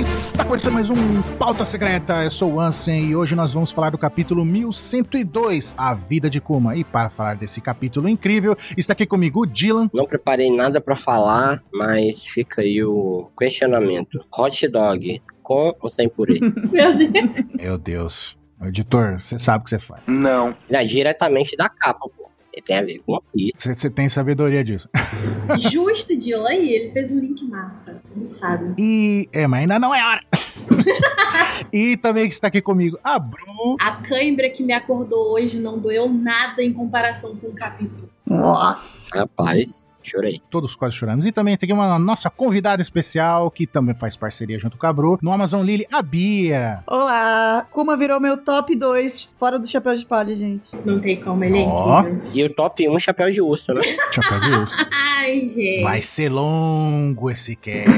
Está começando mais um Pauta Secreta. Eu sou o Ansem e hoje nós vamos falar do capítulo 1102, A Vida de Kuma. E para falar desse capítulo incrível, está aqui comigo o Dylan. Não preparei nada pra falar, mas fica aí o questionamento. Hot dog com ou sem purê? Meu Deus. Meu Deus. Editor, você sabe o que você faz. Não. Já diretamente da capa, pô. Tem a ver com isso. Você tem sabedoria disso. Justo, Dylan. Aí, ele fez um link massa. A gente sabe. E. É, mas ainda não é hora. e também está aqui comigo a Bru. A cãibra que me acordou hoje não doeu nada em comparação com o capítulo. Nossa. Rapaz, chorei. Todos quase choramos. E também tem aqui uma nossa convidada especial, que também faz parceria junto com a Bru, no Amazon Lily, a Bia. Olá. Kuma virou meu top 2 fora do chapéu de palha, gente. Não tem como, ele é Ó. incrível. E o top 1, chapéu de urso, né? Chapéu de urso. Ai, gente. Vai ser longo esse cast.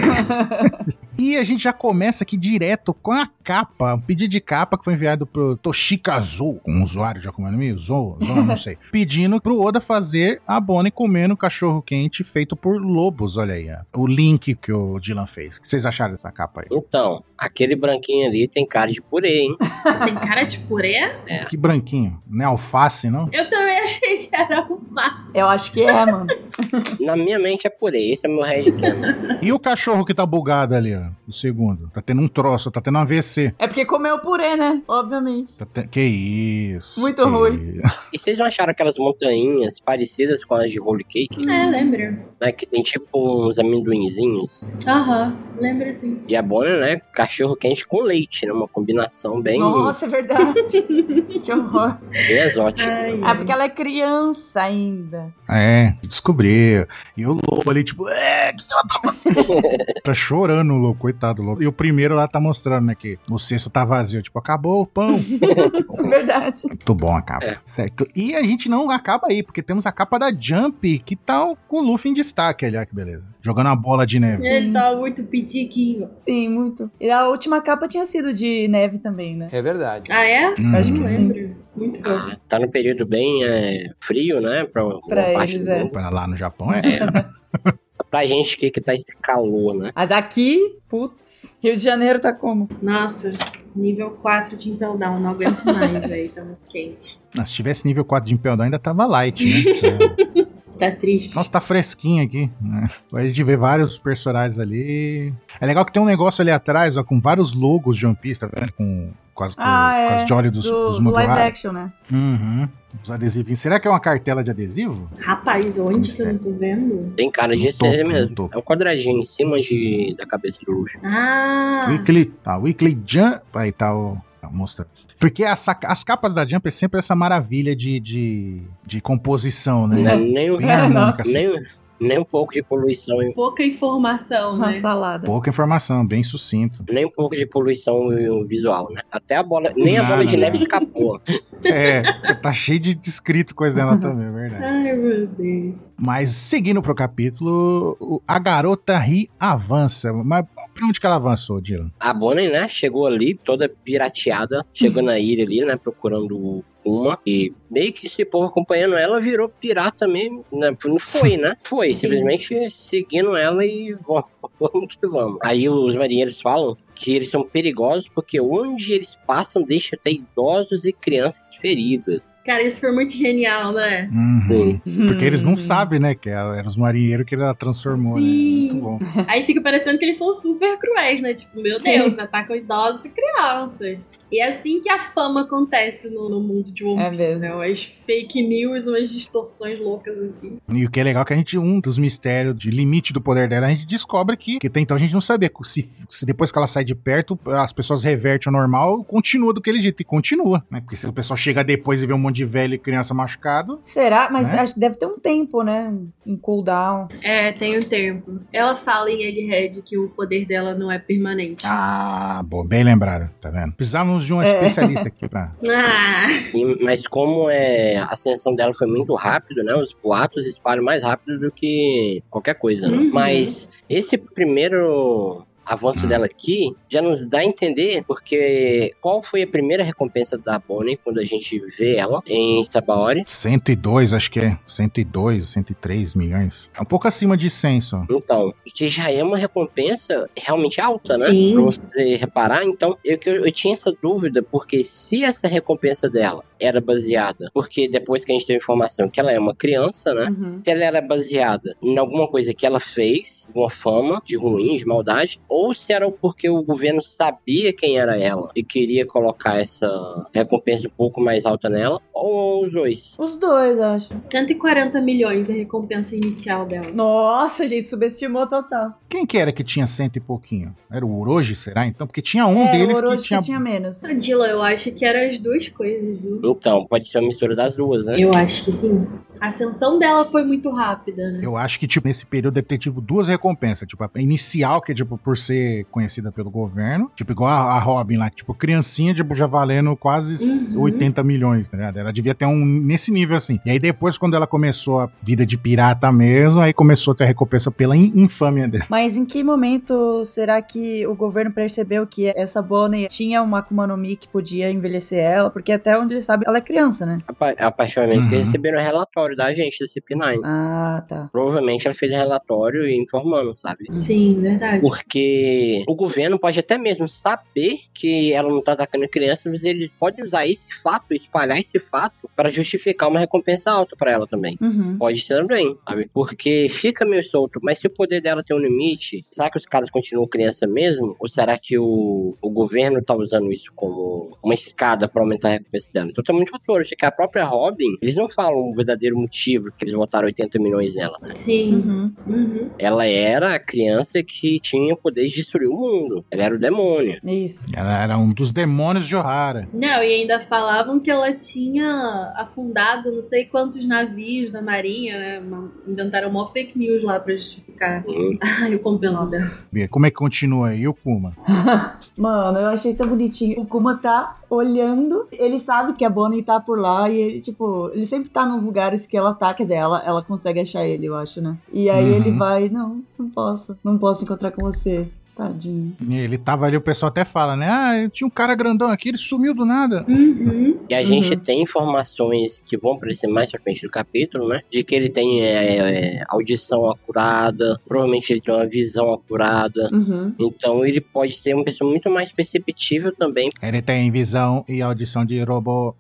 e a gente já começa aqui direto com a capa, um pedido de capa que foi enviado pro Toshikazu, um usuário já como é o nome? Zou, Zou, não sei. Pedindo pro Oda fazer a Bonnie comendo cachorro quente feito por lobos, olha aí. ó. O link que o Dylan fez. O que vocês acharam dessa capa aí? Então, aquele branquinho ali tem cara de purê, hein? Tem cara de purê? Que branquinho, não é alface, não? Eu também achei que era um passo. Eu acho que é, mano. Na minha mente é purê, esse é meu headcanon. E o cachorro que tá bugado ali, ó, o segundo? Tá tendo um troço, tá tendo um AVC. É porque comeu purê, né? Obviamente. Tá te- Que isso? Muito que ruim. isso. E vocês não acharam aquelas montanhas parecidas com as de Holy Cake? É, lembro. Né? Que tem tipo uns amendoinzinhos. Aham, lembro sim. E a Bonnie, né? Cachorro quente com leite, né? Uma combinação bem, Nossa, é verdade. que horror. bem exótica. Ai, É porque ela é criança ainda. É, descobriu. E o lobo ali, tipo, é, que que ela tá fazendo? Tá chorando o lobo, coitado do lobo. E o primeiro lá tá mostrando, né, que o cesto tá vazio. Tipo, acabou o pão. Verdade. Muito bom a capa. É. Certo. E a gente não acaba aí, porque temos a capa da Jump, que tá com o Luffy em destaque ali, olha que beleza. Jogando a bola de neve. Ele tá muito pitiquinho. Sim, muito. E a última capa tinha sido de neve também, né? É verdade. Ah, é? Hum. Acho que sim. lembro. Muito fofo. Ah, tá no período bem é, frio, né? Pra, Pra eles, é. Pra lá no Japão é. Pra gente aqui que tá esse calor, né? Mas aqui, putz, Rio de Janeiro tá como? Nossa, nível 4 de Impel Down. Não aguento mais, velho. Tá muito quente. Mas se tivesse nível 4 de Impel Down, ainda tava light, né? Tá triste. Nossa, tá fresquinho aqui. Né? A gente vê vários personagens ali. É legal que tem um negócio ali atrás, ó, com vários logos de One Piece, tá vendo? Com, com as, com, Ah, com é. as jolly dos, Do, dos do live action, né? Uhum. Os adesivinhos. Será que é uma cartela de adesivo? Rapaz, onde que eu não tô vendo? Tem cara de ser mesmo. topo. É um quadradinho em cima de, da cabeça do Luffy. Ah! Weekly, tá, Weekly Jump. Aí tá o. tá, Mostra. Porque as, as capas da Jump é sempre essa maravilha de, de, de composição, né? Não nem, Bem É, harmônica, nossa. Nem, um pouco de poluição, Pouca informação, né? salada. Pouca informação, bem sucinto. nem um pouco de poluição visual, né? Até a bola, nem a Não, bola de não, neve não. escapou. É, tá cheio de descrito coisa dela também, é verdade. Ai, meu Deus. Mas seguindo pro capítulo, a garota ri avança. Mas pra onde que ela avançou, Dylan? A Bonnie, né, chegou ali toda pirateada, chegou na ilha ali, né, procurando E meio que esse povo acompanhando ela virou pirata mesmo. Né? Não foi, né? Foi, Sim. simplesmente seguindo ela e vamos, vamos que vamos. Aí os marinheiros falam que eles são perigosos porque onde eles passam deixa até idosos e crianças feridas. Cara, isso foi muito genial, né? Uhum. Hum. Porque eles não sabem, né? Que ela- eram os marinheiros que ela transformou, Sim. né? Muito bom. Aí fica parecendo que eles são super cruéis, né? Tipo, meu Sim. Deus, atacam idosos e crianças. E é assim que a fama acontece no, no mundo de One É Piece, mesmo. né? Umas fake news, umas distorções loucas assim. E o que é legal é que a gente, um dos mistérios de limite do poder dela, a gente descobre que, que até então a gente não sabia se, se depois que ela sai de perto, as pessoas revertem ao normal, continua do aquele jeito. E continua, né? Porque se o pessoal chega depois e vê um monte de velho e criança machucado, Será? Mas Né? acho que deve ter um tempo, né? Em cooldown. É, tem um tempo. Ela fala em Egghead que o poder dela não é permanente. Ah, bom, bem lembrado, tá vendo? Precisávamos de um É. especialista aqui pra. Ah, E- mas como é, a ascensão dela foi muito rápido, né? Os boatos espalham mais rápido do que qualquer coisa, né? Uhum. Mas esse primeiro avanço Hum. dela aqui já nos dá a entender porque qual foi a primeira recompensa da Bonnie quando a gente vê ela em Sabaori? 102, acho que é. 102, 103 milhões. É um pouco acima de 100 só. Então, que já é uma recompensa realmente alta, né? Sim. Pra você reparar. Então, eu, que eu, eu tinha essa dúvida, porque se essa recompensa dela era baseada, porque depois que a gente teve informação que ela é uma criança, né? Uhum. Se ela era baseada em alguma coisa que ela fez, alguma fama de ruim, de maldade, ou se era porque o governo sabia quem era ela e queria colocar essa recompensa um pouco mais alta nela, ou os dois. Os dois, acho. 140 milhões é a recompensa inicial dela. Nossa, a gente subestimou total. Quem que era que tinha cento e pouquinho? Era o Orochi, será? Então, porque tinha um é, deles que tinha. que tinha menos. A Dila, eu acho que eram as duas coisas, viu? Então, pode ser uma mistura das duas, né? Eu acho que sim. A ascensão dela foi muito rápida, né? Eu acho que, tipo, nesse período deve ter, tipo, duas recompensas. Tipo, a inicial, que é, tipo, por ser conhecida pelo governo. Tipo, igual a, a Robin lá, que, tipo, criancinha, tipo, já valendo quase Uhum. 80 milhões, tá ligado? Ela devia ter um nesse nível, assim. E aí depois, quando ela começou a vida de pirata mesmo, aí começou a ter a recompensa pela in- infâmia dela. Mas em que momento será que o governo percebeu que essa Bonnie tinha uma Akuma no Mi que podia envelhecer ela? Porque até onde ele sabe, ela é criança, né? A, pa- a partir do momento que Uhum. receberam relatório da gente do CP9. Ah, tá. Provavelmente ela fez relatório informando, sabe? Sim, verdade. Porque o governo pode até mesmo saber que ela não tá atacando crianças, mas ele pode usar esse fato, espalhar esse fato, para justificar uma recompensa alta pra ela também. Uhum. Pode ser também, sabe? Porque fica meio solto, mas se o poder dela tem um limite, será que os caras continuam criança mesmo? Ou será que o, o governo tá usando isso como uma escada pra aumentar a recompensa dela? Então tem muito fator. Acho que a própria Robin, eles não falam o verdadeiro motivo que eles botaram 80 milhões nela. né? Sim. Uhum. Uhum. Ela era a criança que tinha o de destruir o mundo. Ela era o demônio. Isso. Ela era um dos demônios de Ohara. Não, e ainda falavam que ela tinha afundado não sei quantos navios da marinha, né? Uma- Inventaram uma fake news lá pra justificar Hum. a recompensa dela. Nossa. Vê, Como é que continua aí o Kuma? Mano, eu achei tão bonitinho. O Kuma tá olhando, ele sabe que a Bonnie tá por lá e ele, tipo, ele sempre tá nos lugares que ela tá. Quer dizer, ela, ela consegue achar ele, eu acho, né? E aí Uhum. ele vai, não, não posso, não posso encontrar com você. Tadinho. Ele tava ali, o pessoal até fala, né? Ah, tinha um cara grandão aqui, ele sumiu do nada. Uhum. E a Uhum. gente tem informações que vão aparecer mais pra frente do capítulo, né? De que ele tem é, é, audição acurada, provavelmente ele tem uma visão acurada. Uhum. Então ele pode ser uma pessoa muito mais perceptível também. Ele tem visão e audição de robô.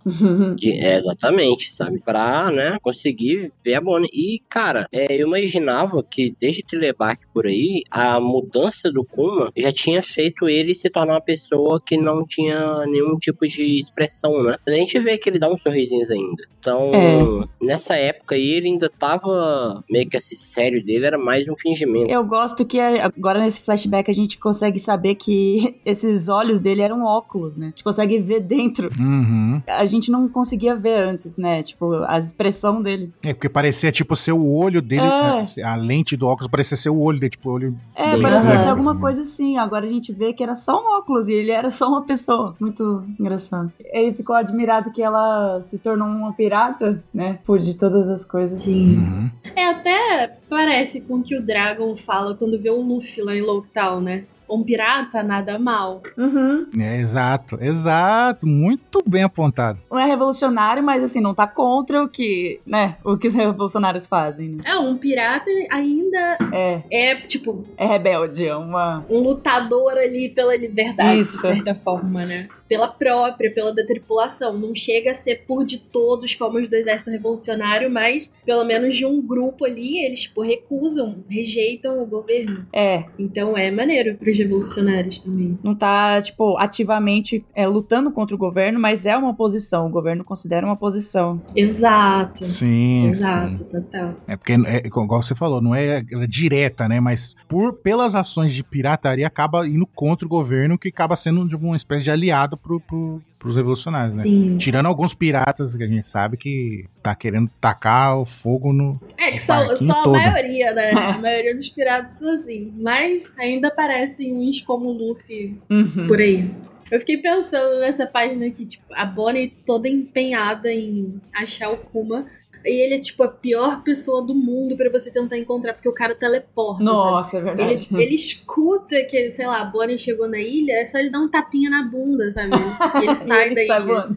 De, é, exatamente, sabe? Pra, né, conseguir ver a Bonnie. E, cara, é, eu imaginava que desde Telebark por aí, a mudança do Kuma já tinha feito ele se tornar uma pessoa que não tinha nenhum tipo de expressão, né? A gente vê que ele dá uns sorrisinhos ainda. Então, É. nessa época aí, ele ainda tava meio que esse sério dele era mais um fingimento. Eu gosto que agora nesse flashback a gente consegue saber que esses olhos dele eram óculos, né? A gente consegue ver dentro. Uhum. A gente não conseguia ver antes, né? Tipo, a expressão dele. É, porque parecia tipo ser o olho dele, É. a, a lente do óculos parecia ser o olho dele, tipo o olho. É, parecia ser alguma assim. Coisa assim. Agora a gente vê que era só um óculos e ele era só uma pessoa. Muito engraçado. Ele ficou admirado que ela se tornou uma pirata, né? Por de todas as coisas. Sim. Uhum. É, até parece com o que o Dragon fala quando vê o Luffy lá em Lockdown, né? Um pirata nada mal. Uhum. É, exato, exato. Muito bem apontado. Não é revolucionário, mas assim, não tá contra o que, né? O que os revolucionários fazem, né? É, um pirata ainda É, é, tipo, é rebelde, é uma. um lutador ali pela liberdade, Isso. de certa forma, né? Pela própria, pela da tripulação. Não chega a ser por de todos como os do exército revolucionário, mas pelo menos de um grupo ali, eles tipo, recusam, rejeitam o governo. É, Então é maneiro pros revolucionários também. não tá, tipo, ativamente é, lutando contra o governo, mas é uma oposição. O governo considera uma posição. Exato. Sim, Exato, sim. total. É porque, é, igual você falou, não é ela direta, né? Mas por, pelas ações de pirataria, acaba indo contra o governo, que acaba sendo de uma espécie de aliado pro, pro, pros revolucionários, né? Sim. Tirando alguns piratas que a gente sabe que tá querendo tacar o fogo no. É que O só, barquinho só a todo. maioria, né? A maioria dos piratas são assim. Mas ainda aparecem uns como o Luffy Uhum. por aí. Eu fiquei pensando nessa página aqui, tipo, a Bonnie toda empenhada em achar o Kuma. E ele é tipo a pior pessoa do mundo pra você tentar encontrar, porque o cara teleporta. sabe? Nossa, é verdade. Ele, ele escuta que, sei lá, a Bonnie chegou na ilha, é só ele dar um tapinha na bunda, sabe? E ele sai E da ele ilha.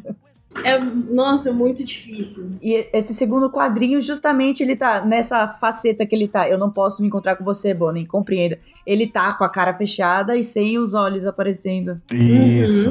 É, nossa, muito difícil. E esse segundo quadrinho, justamente, ele tá nessa faceta que ele tá. Eu não posso me encontrar com você, Bonnie, compreenda. Ele tá com a cara fechada e sem os olhos aparecendo. Isso.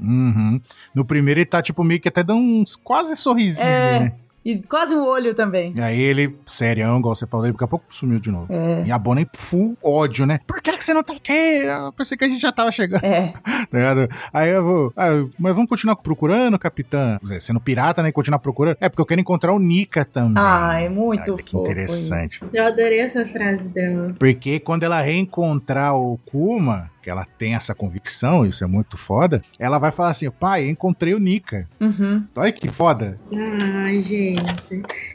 Uhum. No primeiro ele tá, tipo, meio que até dando uns quase sorrisinhos, É. né? E quase um olho também. E aí ele, serião, igual você falou, daqui a pouco sumiu de novo. É. E a Bonnie, full ódio, né? Por que, que você não tá aqui? Eu pensei que a gente já tava chegando. É. tá ligado? Aí eu vou. ah, mas vamos continuar procurando, capitã? Sendo pirata, né? E continuar procurando. É, porque eu quero encontrar o Nika também. Ah, é muito Olha que fofo. interessante. Eu adorei essa frase dela. Porque quando ela reencontrar o Kuma, que ela tem essa convicção, isso é muito foda, ela vai falar assim: pai, encontrei o Nika. Uhum. Olha que foda. Ai, gente.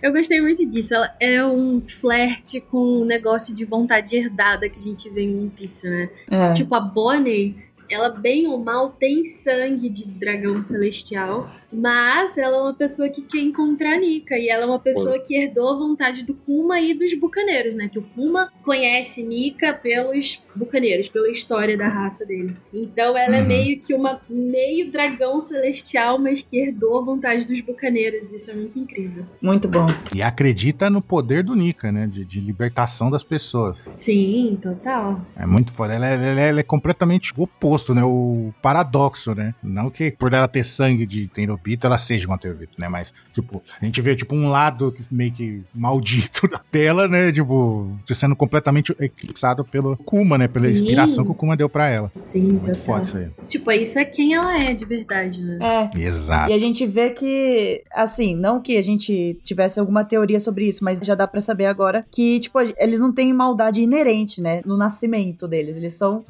Eu gostei muito disso. Ela é um flerte com o negócio de vontade herdada que a gente vê em One Piece, né? É. Tipo, a Bonnie, ela bem ou mal tem sangue de dragão celestial, mas ela é uma pessoa que quer encontrar a Nika. E ela é uma pessoa que herdou a vontade do Kuma e dos bucaneiros, né? Que o Kuma conhece Nika pelos bucaneiros, pela história da raça dele. Então ela é Uhum. meio que uma meio dragão celestial, mas que herdou a vontade dos bucaneiros. Isso é muito incrível. Muito bom. E acredita no poder do Nika, né? De, de libertação das pessoas. Sim, total. É muito foda. Ela, é- ela é- ela é completamente o oposto, né? O paradoxo, né? Não que por ela ter sangue de Tenryubito, ela seja uma Tenryubito, né? Mas, tipo, a gente vê, tipo, um lado que meio que maldito da tela, né? Tipo, sendo completamente eclipsado pelo Kuma, né? Pela Sim. inspiração que o Kuma deu pra ela. Sim, Muito total. foda isso aí. Tipo, isso é quem ela é de verdade, né? É. Exato. E a gente vê que, assim, não que a gente tivesse alguma teoria sobre isso, mas já dá pra saber agora que, tipo, eles não têm maldade inerente, né? No nascimento deles. Eles são.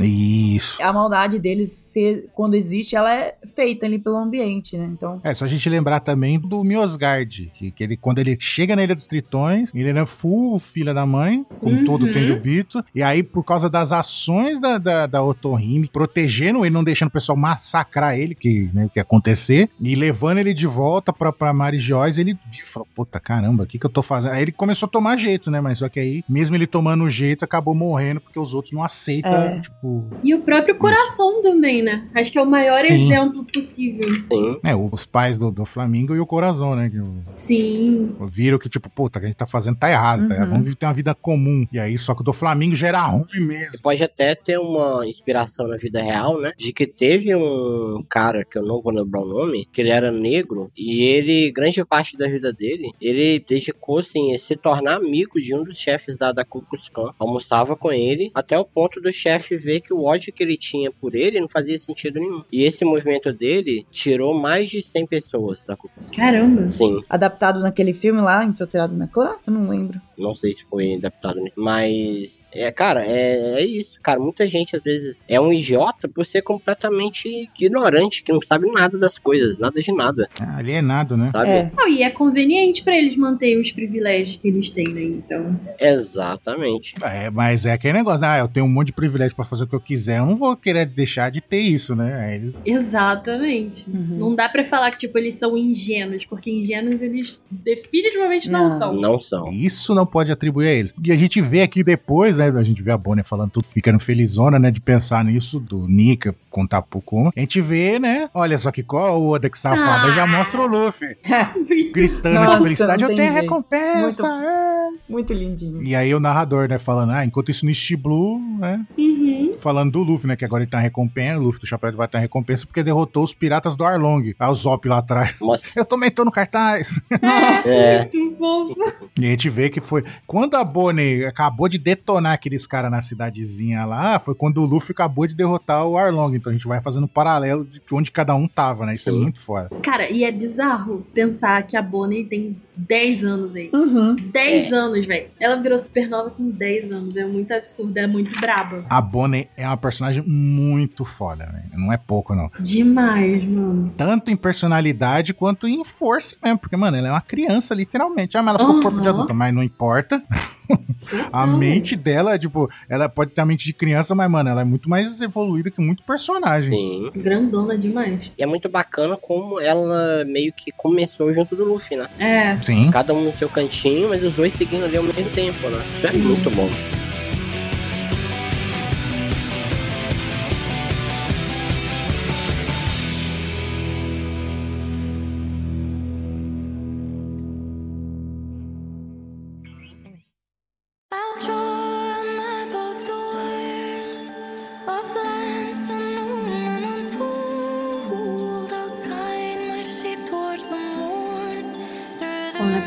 Isso. A maldade deles, ser, quando existe, ela é feita ali pelo ambiente, né? Então. É, só a gente lembrar também do Miosgard, que, que ele, quando ele chega na Ilha dos Tritões, ele era full filha da mãe, como Uhum. todo Tenryubito, e aí por causa das ações da, da, da Otohime, protegendo ele, não deixando o pessoal massacrar ele, que, né, que ia acontecer, e levando ele de volta pra, pra Joyce, ele viu e falou, puta, caramba, o que que eu tô fazendo? Aí ele começou a tomar jeito, né, mas só que aí, mesmo ele tomando jeito, acabou morrendo, porque os outros não aceitam, É. tipo... E o próprio coração também, né? Acho que é o maior Sim. exemplo possível. Sim. É, os pais do, do Flamengo e o Corazon, né, que o- Sim. viram que, tipo, puta, o que a gente tá fazendo tá errado, tá? Uhum. Vamos ter uma vida comum. E aí, só que o do Flamengo já era ruim mesmo. Pode até ter uma inspiração na vida real, né? De que teve um cara, que eu não vou lembrar o nome, que ele era negro, e ele, grande parte da vida dele, ele dedicou-se em se tornar amigo de um dos chefes da, da Ku Klux Klan. Almoçava com ele, até o ponto do chefe ver que o ódio que ele tinha por ele não fazia sentido nenhum. E esse movimento dele tirou mais de 100 pessoas da Ku Klux Caramba. Sim. Adaptado naquele filme lá, Infiltrado na Clã? Eu não lembro. Não sei se foi adaptado nisso. Mas, é, cara, é, é isso. Cara, muita gente às vezes é um idiota por ser completamente ignorante, que não sabe nada das coisas, nada de nada, Ah, alienado, né? sabe? É. Não, e é conveniente pra eles manterem os privilégios que eles têm, né? Então. Exatamente. É, mas é aquele negócio, né? Ah, eu tenho um monte de privilégio pra fazer o que eu quiser. Eu não vou querer deixar de ter isso, né? Aí eles... Exatamente. Uhum. Não dá pra falar que, tipo, eles são ingênuos, porque ingênuos eles definitivamente não, Não. são. Não são. Isso não pode atribuir a eles. E a gente vê aqui depois, né? A gente vê a Bonnie falando tudo, ficando felizona, né? De pensar nisso, do Nika contar pro Kuma. A gente vê, né? Olha só que qual o Oda que safada. Ah. Já mostra o Luffy gritando Nossa, de felicidade. não Eu tenho recompensa! é." Muito lindinho. E aí o narrador, né, falando, ah, enquanto isso no East Blue, né, Uhum. falando do Luffy, né, que agora ele tá em recompensa, o Luffy do Chapéu de Batalha recompensa porque derrotou os piratas do Arlong. Aí o Zop lá atrás. Nossa. Eu também tô no cartaz. É, Muito fofo. E a gente vê que foi. Quando a Bonnie acabou de detonar aqueles caras na cidadezinha lá, foi quando o Luffy acabou de derrotar o Arlong. Então a gente vai fazendo um paralelo de onde cada um tava, né? Isso é Sim. muito foda. Cara, e é bizarro pensar que a Bonnie tem 10 anos aí. Uhum. 10 anos, velho. Ela virou supernova com 10 anos. É muito absurdo, é muito braba. A Bonnie é uma personagem muito foda, né? Não é pouco, não. Demais, mano. Tanto em personalidade quanto em força mesmo. Porque, mano, ela é uma criança, literalmente. Ah, mas ela ficou Aham. corpo de adulta, mas não importa. A mente dela, tipo, ela pode ter a mente de criança, mas, mano, ela é muito mais evoluída que muito personagem. Sim. Grandona demais. E é muito bacana como ela meio que começou junto do Luffy, né? É. Sim. Cada um no seu cantinho, mas os dois seguindo ali ao mesmo tempo, né? Isso é Sim. muito bom.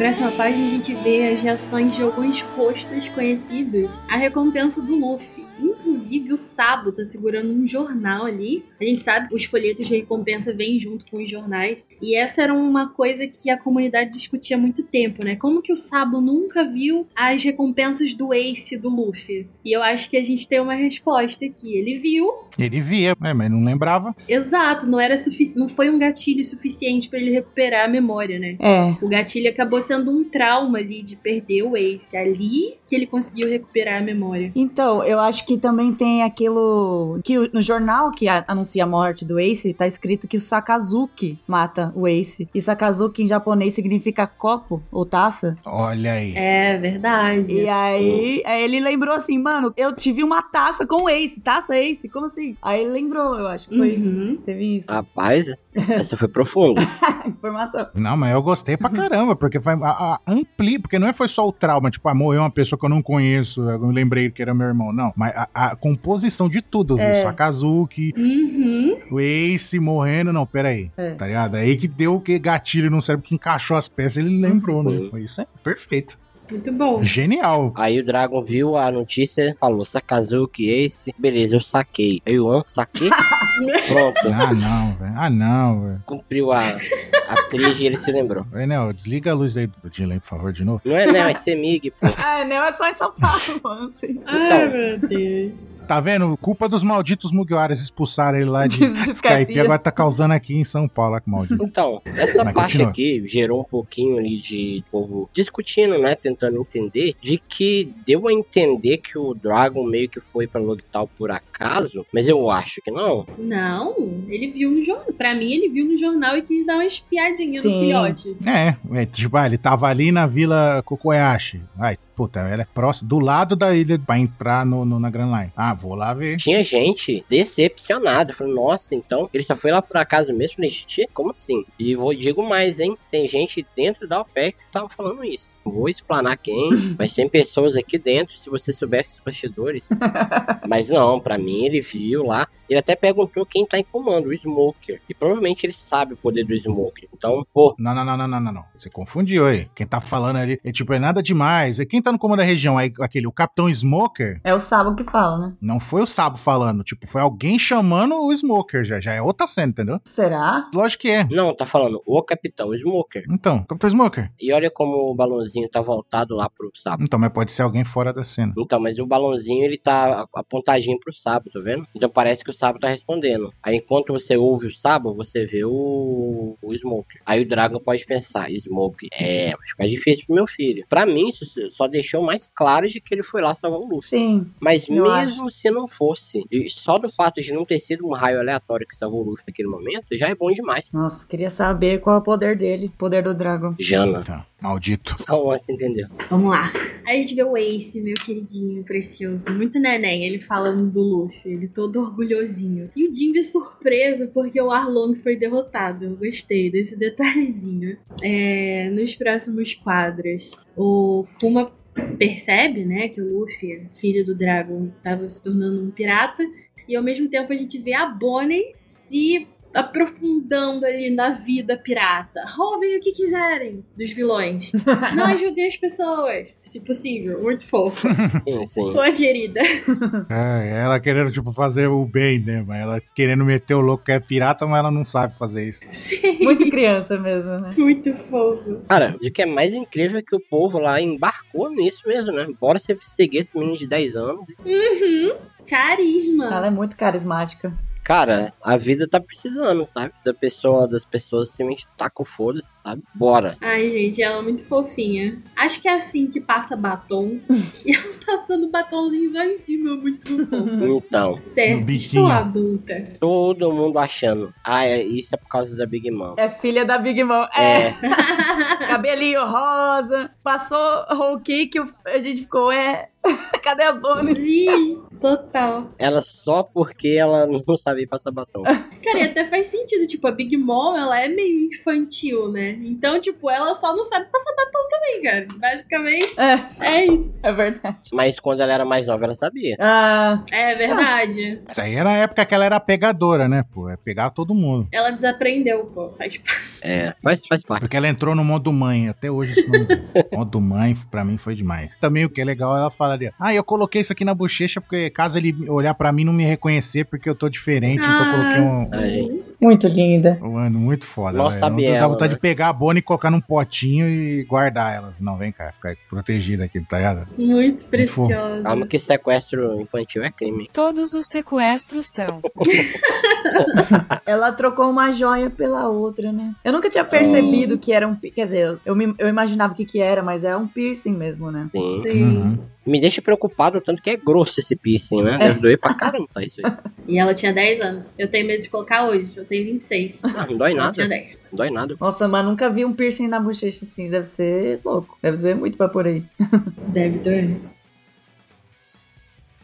Próxima página a gente vê as reações de alguns rostos conhecidos à recompensa do Luffy. Inclusive o Sabo tá segurando um jornal ali. A gente sabe que os folhetos de recompensa vêm junto com os jornais. E essa era uma coisa que a comunidade discutia há muito tempo, né? Como que o Sabo nunca viu as recompensas do Ace do Luffy? E eu acho que a gente tem uma resposta aqui. Ele viu, Ele via, né, mas não lembrava. exato, não era suficiente, não foi um gatilho suficiente pra ele recuperar a memória, né? É. O gatilho acabou sendo um trauma ali de perder o Ace. Ali que ele conseguiu recuperar a memória. Então, eu acho que também tem aquilo que no jornal que anuncia a morte do Ace, tá escrito que o Sakazuki mata o Ace. E Sakazuki em japonês significa copo ou taça. Olha aí. É verdade. E aí, aí ele lembrou assim, mano, eu tive uma taça com o Ace, taça Ace, como assim? Aí ele lembrou, eu acho que foi. Uhum. Teve isso. Rapaz, essa foi profunda. Informação. Não, mas eu gostei pra caramba, porque vai a, a, ampli, porque não é foi só o trauma, tipo, ah, morreu uma pessoa que eu não conheço, eu me lembrei que era meu irmão, não. Mas a, a composição de tudo, É. o Sakazuki, Uhum. o Ace morrendo, não, peraí, É. tá ligado? Aí que deu o que gatilho no cérebro, que encaixou as peças, ele lembrou, né? Uhum. Foi isso, é perfeito. Muito bom. Genial. Aí o Dragon viu a notícia, falou, Sakazuki, esse. Beleza, eu saquei. Aí o An, saquei. Pronto. Ah, não, velho. Ah, não, velho. Cumpriu a, a trilha e ele se lembrou. Ei, Nel, desliga a luz aí do Dylan, por favor, de novo. Não é, né? É Semig, pô. Ah, não, é só em São Paulo, mano. assim. Ai, meu Deus. Tá vendo? Culpa dos malditos Mugiwaras expulsaram ele lá de Skype e agora tá causando aqui em São Paulo, que maldito. Então, essa Mas parte continua. aqui gerou um pouquinho ali de povo discutindo, né? Tentando entender, de que deu a entender que o Dragon meio que foi pra Logital por acaso, mas eu acho que não. Não, ele viu no jornal. Pra mim, ele viu no jornal e quis dar uma espiadinha Sim. no filhote. É, é, tipo, ah, ele tava ali na vila Kokoyashi. Ai, puta, ela é próxima, do lado da ilha pra entrar no, no- na Grand Line. Ah, vou lá ver. Tinha gente decepcionada, falando, nossa, então ele só foi lá por acaso mesmo? Falei, gente, como assim? E vou digo mais, hein? Tem gente dentro da OPEX que tava falando isso. Não Vou explanar quem, mas tem pessoas aqui dentro, se você soubesse os bastidores. mas não, pra mim ele viu lá. Ele até perguntou quem tá em comando, o Smoker. E provavelmente ele sabe o poder do Smoker. Então, pô, Não, não, não, não, não, não, não. Você confundiu aí. Quem tá falando ali é tipo, é nada demais. É quem tá no comando da região, aí aquele, o Capitão Smoker, É o Sabo que fala, né? não foi o Sabo falando. Tipo, foi alguém chamando o Smoker já. Já é outra cena, entendeu? Será? Lógico que é. não, tá falando o Capitão Smoker. Então, Capitão Smoker. E olha como o balãozinho tá voltado lá pro Sabo. Então, mas pode ser alguém fora da cena. Então, mas o balãozinho ele tá apontadinho pro Sabo, tá vendo? Então parece que o Sabo tá respondendo. Aí enquanto você ouve o Sabo, você vê o, o Smoke. Aí o Dragon pode pensar, Smoke, é, vai ficar difícil pro meu filho. Pra mim, isso só deixou mais claro de que ele foi lá salvar o Luffy. Sim. Mas mesmo se não fosse, só do fato de não ter sido um raio aleatório que salvou o Luffy naquele momento, já é bom demais. Nossa, queria saber qual é o poder dele. Poder do Dragon. Jana. Tá, maldito. Só um assim, entendeu? Vamos lá. Aí a gente vê o Ace, meu queridinho, precioso. Muito neném, ele falando do Luffy. Ele todo orgulhosinho. E o Jimby surpreso porque o Arlong foi derrotado. Eu gostei desse detalhezinho. É, nos próximos quadros, o Kuma percebe, né, que o Luffy, filho do Dragon, estava se tornando um pirata. E ao mesmo tempo a gente vê a Bonnie se aprofundando ali na vida pirata. Roubem o que quiserem dos vilões. Não ajudem as pessoas, se possível. Muito fofo. Sim, sim. Pô, querida. É, ela querendo, tipo, fazer o bem, né? Mas ela querendo meter o louco que é pirata, mas ela não sabe fazer isso. Sim, Muito criança mesmo, né? muito fofo. Cara, o que é mais incrível é que o povo lá embarcou nisso mesmo, né? Bora você seguir esse menino de 10 anos. Uhum. Carisma. Ela é muito carismática. Cara, a vida tá precisando, sabe? Da pessoa, das pessoas simplesmente tacam foda-se, sabe? Bora. Ai, gente, ela é muito fofinha. Acho que é assim que passa batom. e ela passando batomzinho só em cima, muito fofo. Então, Certo, estou adulta. todo mundo achando. Ah, é, isso é por causa da Big Mom. É filha da Big Mom. É, cabelinho rosa, passou whole cake, a gente ficou, é. Cadê a Bonnie? Sim, total. Ela só porque ela não sabia passar batom. Cara, e até faz sentido, tipo, a Big Mom, ela é meio infantil, né? Então, tipo, ela só não sabe passar batom também, cara. Basicamente, É, é isso. é verdade. Mas quando ela era mais nova, ela sabia. Ah, É verdade. Isso aí era a época que ela era pegadora, né, pô? É pegar todo mundo. Ela desaprendeu, pô. Faz É, faz, faz parte. Porque ela entrou no modo mãe. Até hoje isso não me diz. modo mãe, pra mim, foi demais. Também o que é legal, ela falaria: Ah, eu coloquei isso aqui na bochecha porque caso ele olhar pra mim não me reconhecer porque eu tô diferente, então eu coloquei um. sim. Muito linda. Mano, muito foda. Velho. sabe Eu dá vontade né? de pegar a Bonnie e colocar num potinho e guardar elas. Não, vem cá, ficar protegida aqui, tá ligado? Muito preciosa. Calma que sequestro infantil é crime. Todos os sequestros são. Ela trocou uma joia pela outra, né? Eu nunca tinha percebido que era um. Quer dizer, eu, me- eu imaginava o que, que era, mas é um piercing mesmo, né? Sim. Sim. Uhum. Me deixa preocupado, tanto que é grosso esse piercing, né? Deve doer pra caramba tá isso aí. E ela tinha 10 anos. Eu tenho medo de colocar hoje. Eu tenho 26. Ah, não dói Ela nada. tinha 10. Não dói nada. Nossa, mas nunca vi um piercing na bochecha assim. Deve ser louco. Deve doer muito pra por aí. Deve doer.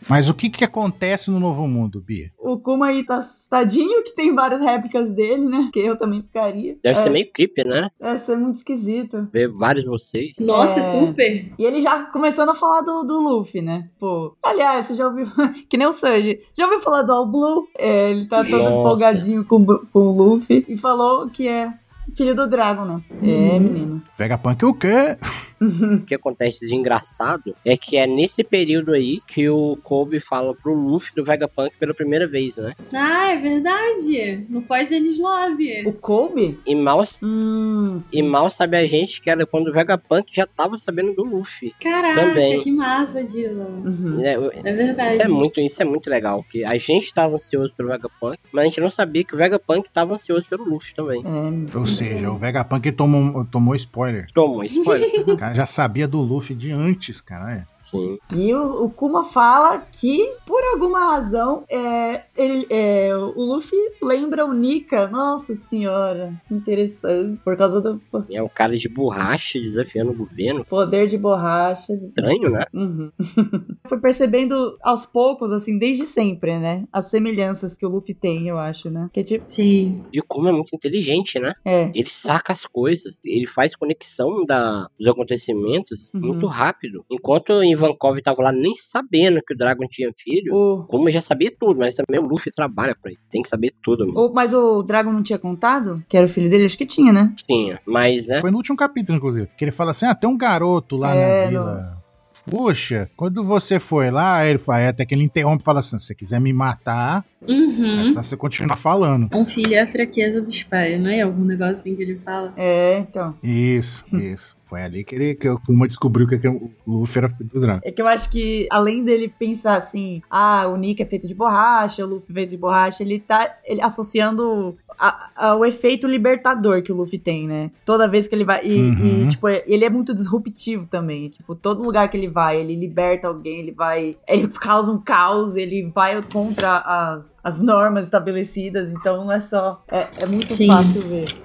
Mas o que que acontece no Novo Mundo, Bia? O Kuma aí tá assustadinho, que tem várias réplicas dele, né? Que eu também ficaria. Deve é, ser meio creepy, né? Deve ser muito esquisito. Ver vários de vocês. Nossa, É. super. E ele já começando a falar do, do Luffy, né? Pô, aliás, você já ouviu. que nem o Sanji. Já ouviu falar do All Blue? É, ele tá todo Nossa. empolgadinho com, com o Luffy. E falou que é filho do Dragon, né? É, menino. Vegapunk o quê? O que acontece de engraçado é que é nesse período aí que o Kobe fala pro Luffy do Vegapunk pela primeira vez, né? Ah, é verdade. No pós-Enes Love. O Kobe? E mal, Hum. e mal sabe a gente que era quando o Vegapunk já tava sabendo do Luffy. Caraca, Também. que massa, Dylan. Uhum. né? É verdade. Isso é muito, isso é muito legal, que a gente tava ansioso pelo Vegapunk, mas a gente não sabia que o Vegapunk tava ansioso pelo Luffy também. É, Ou seja, o Vegapunk tomou, tomou spoiler. Toma, spoiler. Cara já sabia do Luffy de antes, cara. É. Sim. E o, o Kuma fala que, por alguma razão, é, ele, é, o Luffy lembra o Nika. Nossa senhora, interessante. Por causa do É um cara de borracha desafiando o governo. poder de borrachas. Estranho, né? Uhum. Fui percebendo aos poucos, assim, desde sempre, né? As semelhanças que o Luffy tem, eu acho, né? Que tipo, Sim. E o Kuma é muito inteligente, né? é. Ele saca as coisas, ele faz conexão da, dos acontecimentos Uhum. muito rápido. Enquanto Ivankov tava lá nem sabendo que o Dragon tinha filho, O, Kuma já sabia tudo, mas também o Luffy trabalha pra ele. Tem que saber tudo, mano. o, mas o Dragon não tinha contado? Que era o filho dele? Acho que tinha, né? Tinha, mas, né? Foi no último capítulo, inclusive. Que ele fala assim: ah, tem um garoto lá É, na vila. Puxa, quando você foi lá, ele fala, até que ele interrompe e fala assim: se você quiser me matar, é Uhum. só você continuar falando. Um filho é a fraqueza dos pais, não é? Algum negocinho que ele fala. É, então. Isso, isso. Foi ali que, ele, que o Kuma descobriu que o Luffy era filho do Dragon. É que eu acho que, além dele pensar assim, ah, o Nick é feito de borracha, o Luffy é feito de borracha, ele tá ele, associando a- a- o efeito libertador que o Luffy tem, né? Toda vez que ele vai. E, Uhum. e, tipo, ele é muito disruptivo também. Tipo, todo lugar que ele vai, ele liberta alguém, ele vai. Ele causa um caos, ele vai contra as, as normas estabelecidas. Então não é só. É, é muito Sim. fácil ver.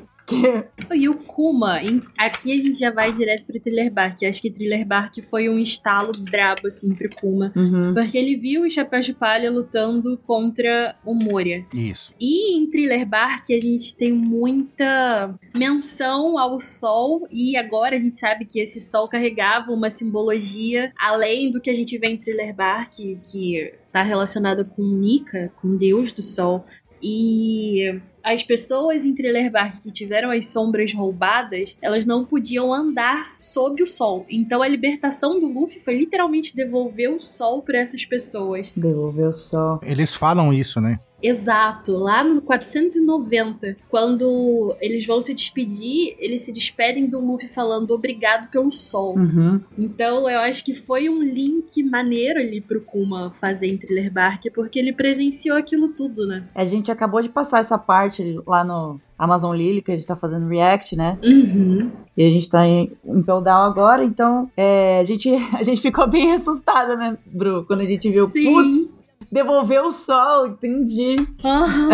E o Kuma, em- aqui a gente já vai direto pro Thriller Bark. Acho que Thriller Bark foi um estalo brabo, assim, pro Kuma. Uhum. Porque ele viu o Chapéu de Palha lutando contra o Moria. Isso. E em Thriller Bark a gente tem muita menção ao sol. E agora a gente sabe que esse sol carregava uma simbologia além do que a gente vê em Thriller Bark, que tá relacionada com Nika, com o deus do sol. E as pessoas em Thriller Bark que tiveram as sombras roubadas, elas não podiam andar sob o sol. Então a libertação do Luffy foi literalmente devolver o sol para essas pessoas. Devolveu só. Eles falam isso, né? Exato, lá no 490, quando eles vão se despedir, eles se despedem do Luffy falando obrigado pelo sol. Uhum. Então eu acho que foi um link maneiro ali pro Kuma fazer em Thriller Bark, porque ele presenciou aquilo tudo, né? A gente acabou de passar essa parte lá no Amazon Lily, que a gente tá fazendo react, né? Uhum. E a gente tá em, em Peldown agora, então é, a, gente, a gente ficou bem assustada, né, Bru? Quando a gente viu, Sim. putz, devolveu o sol, entendi. Aham.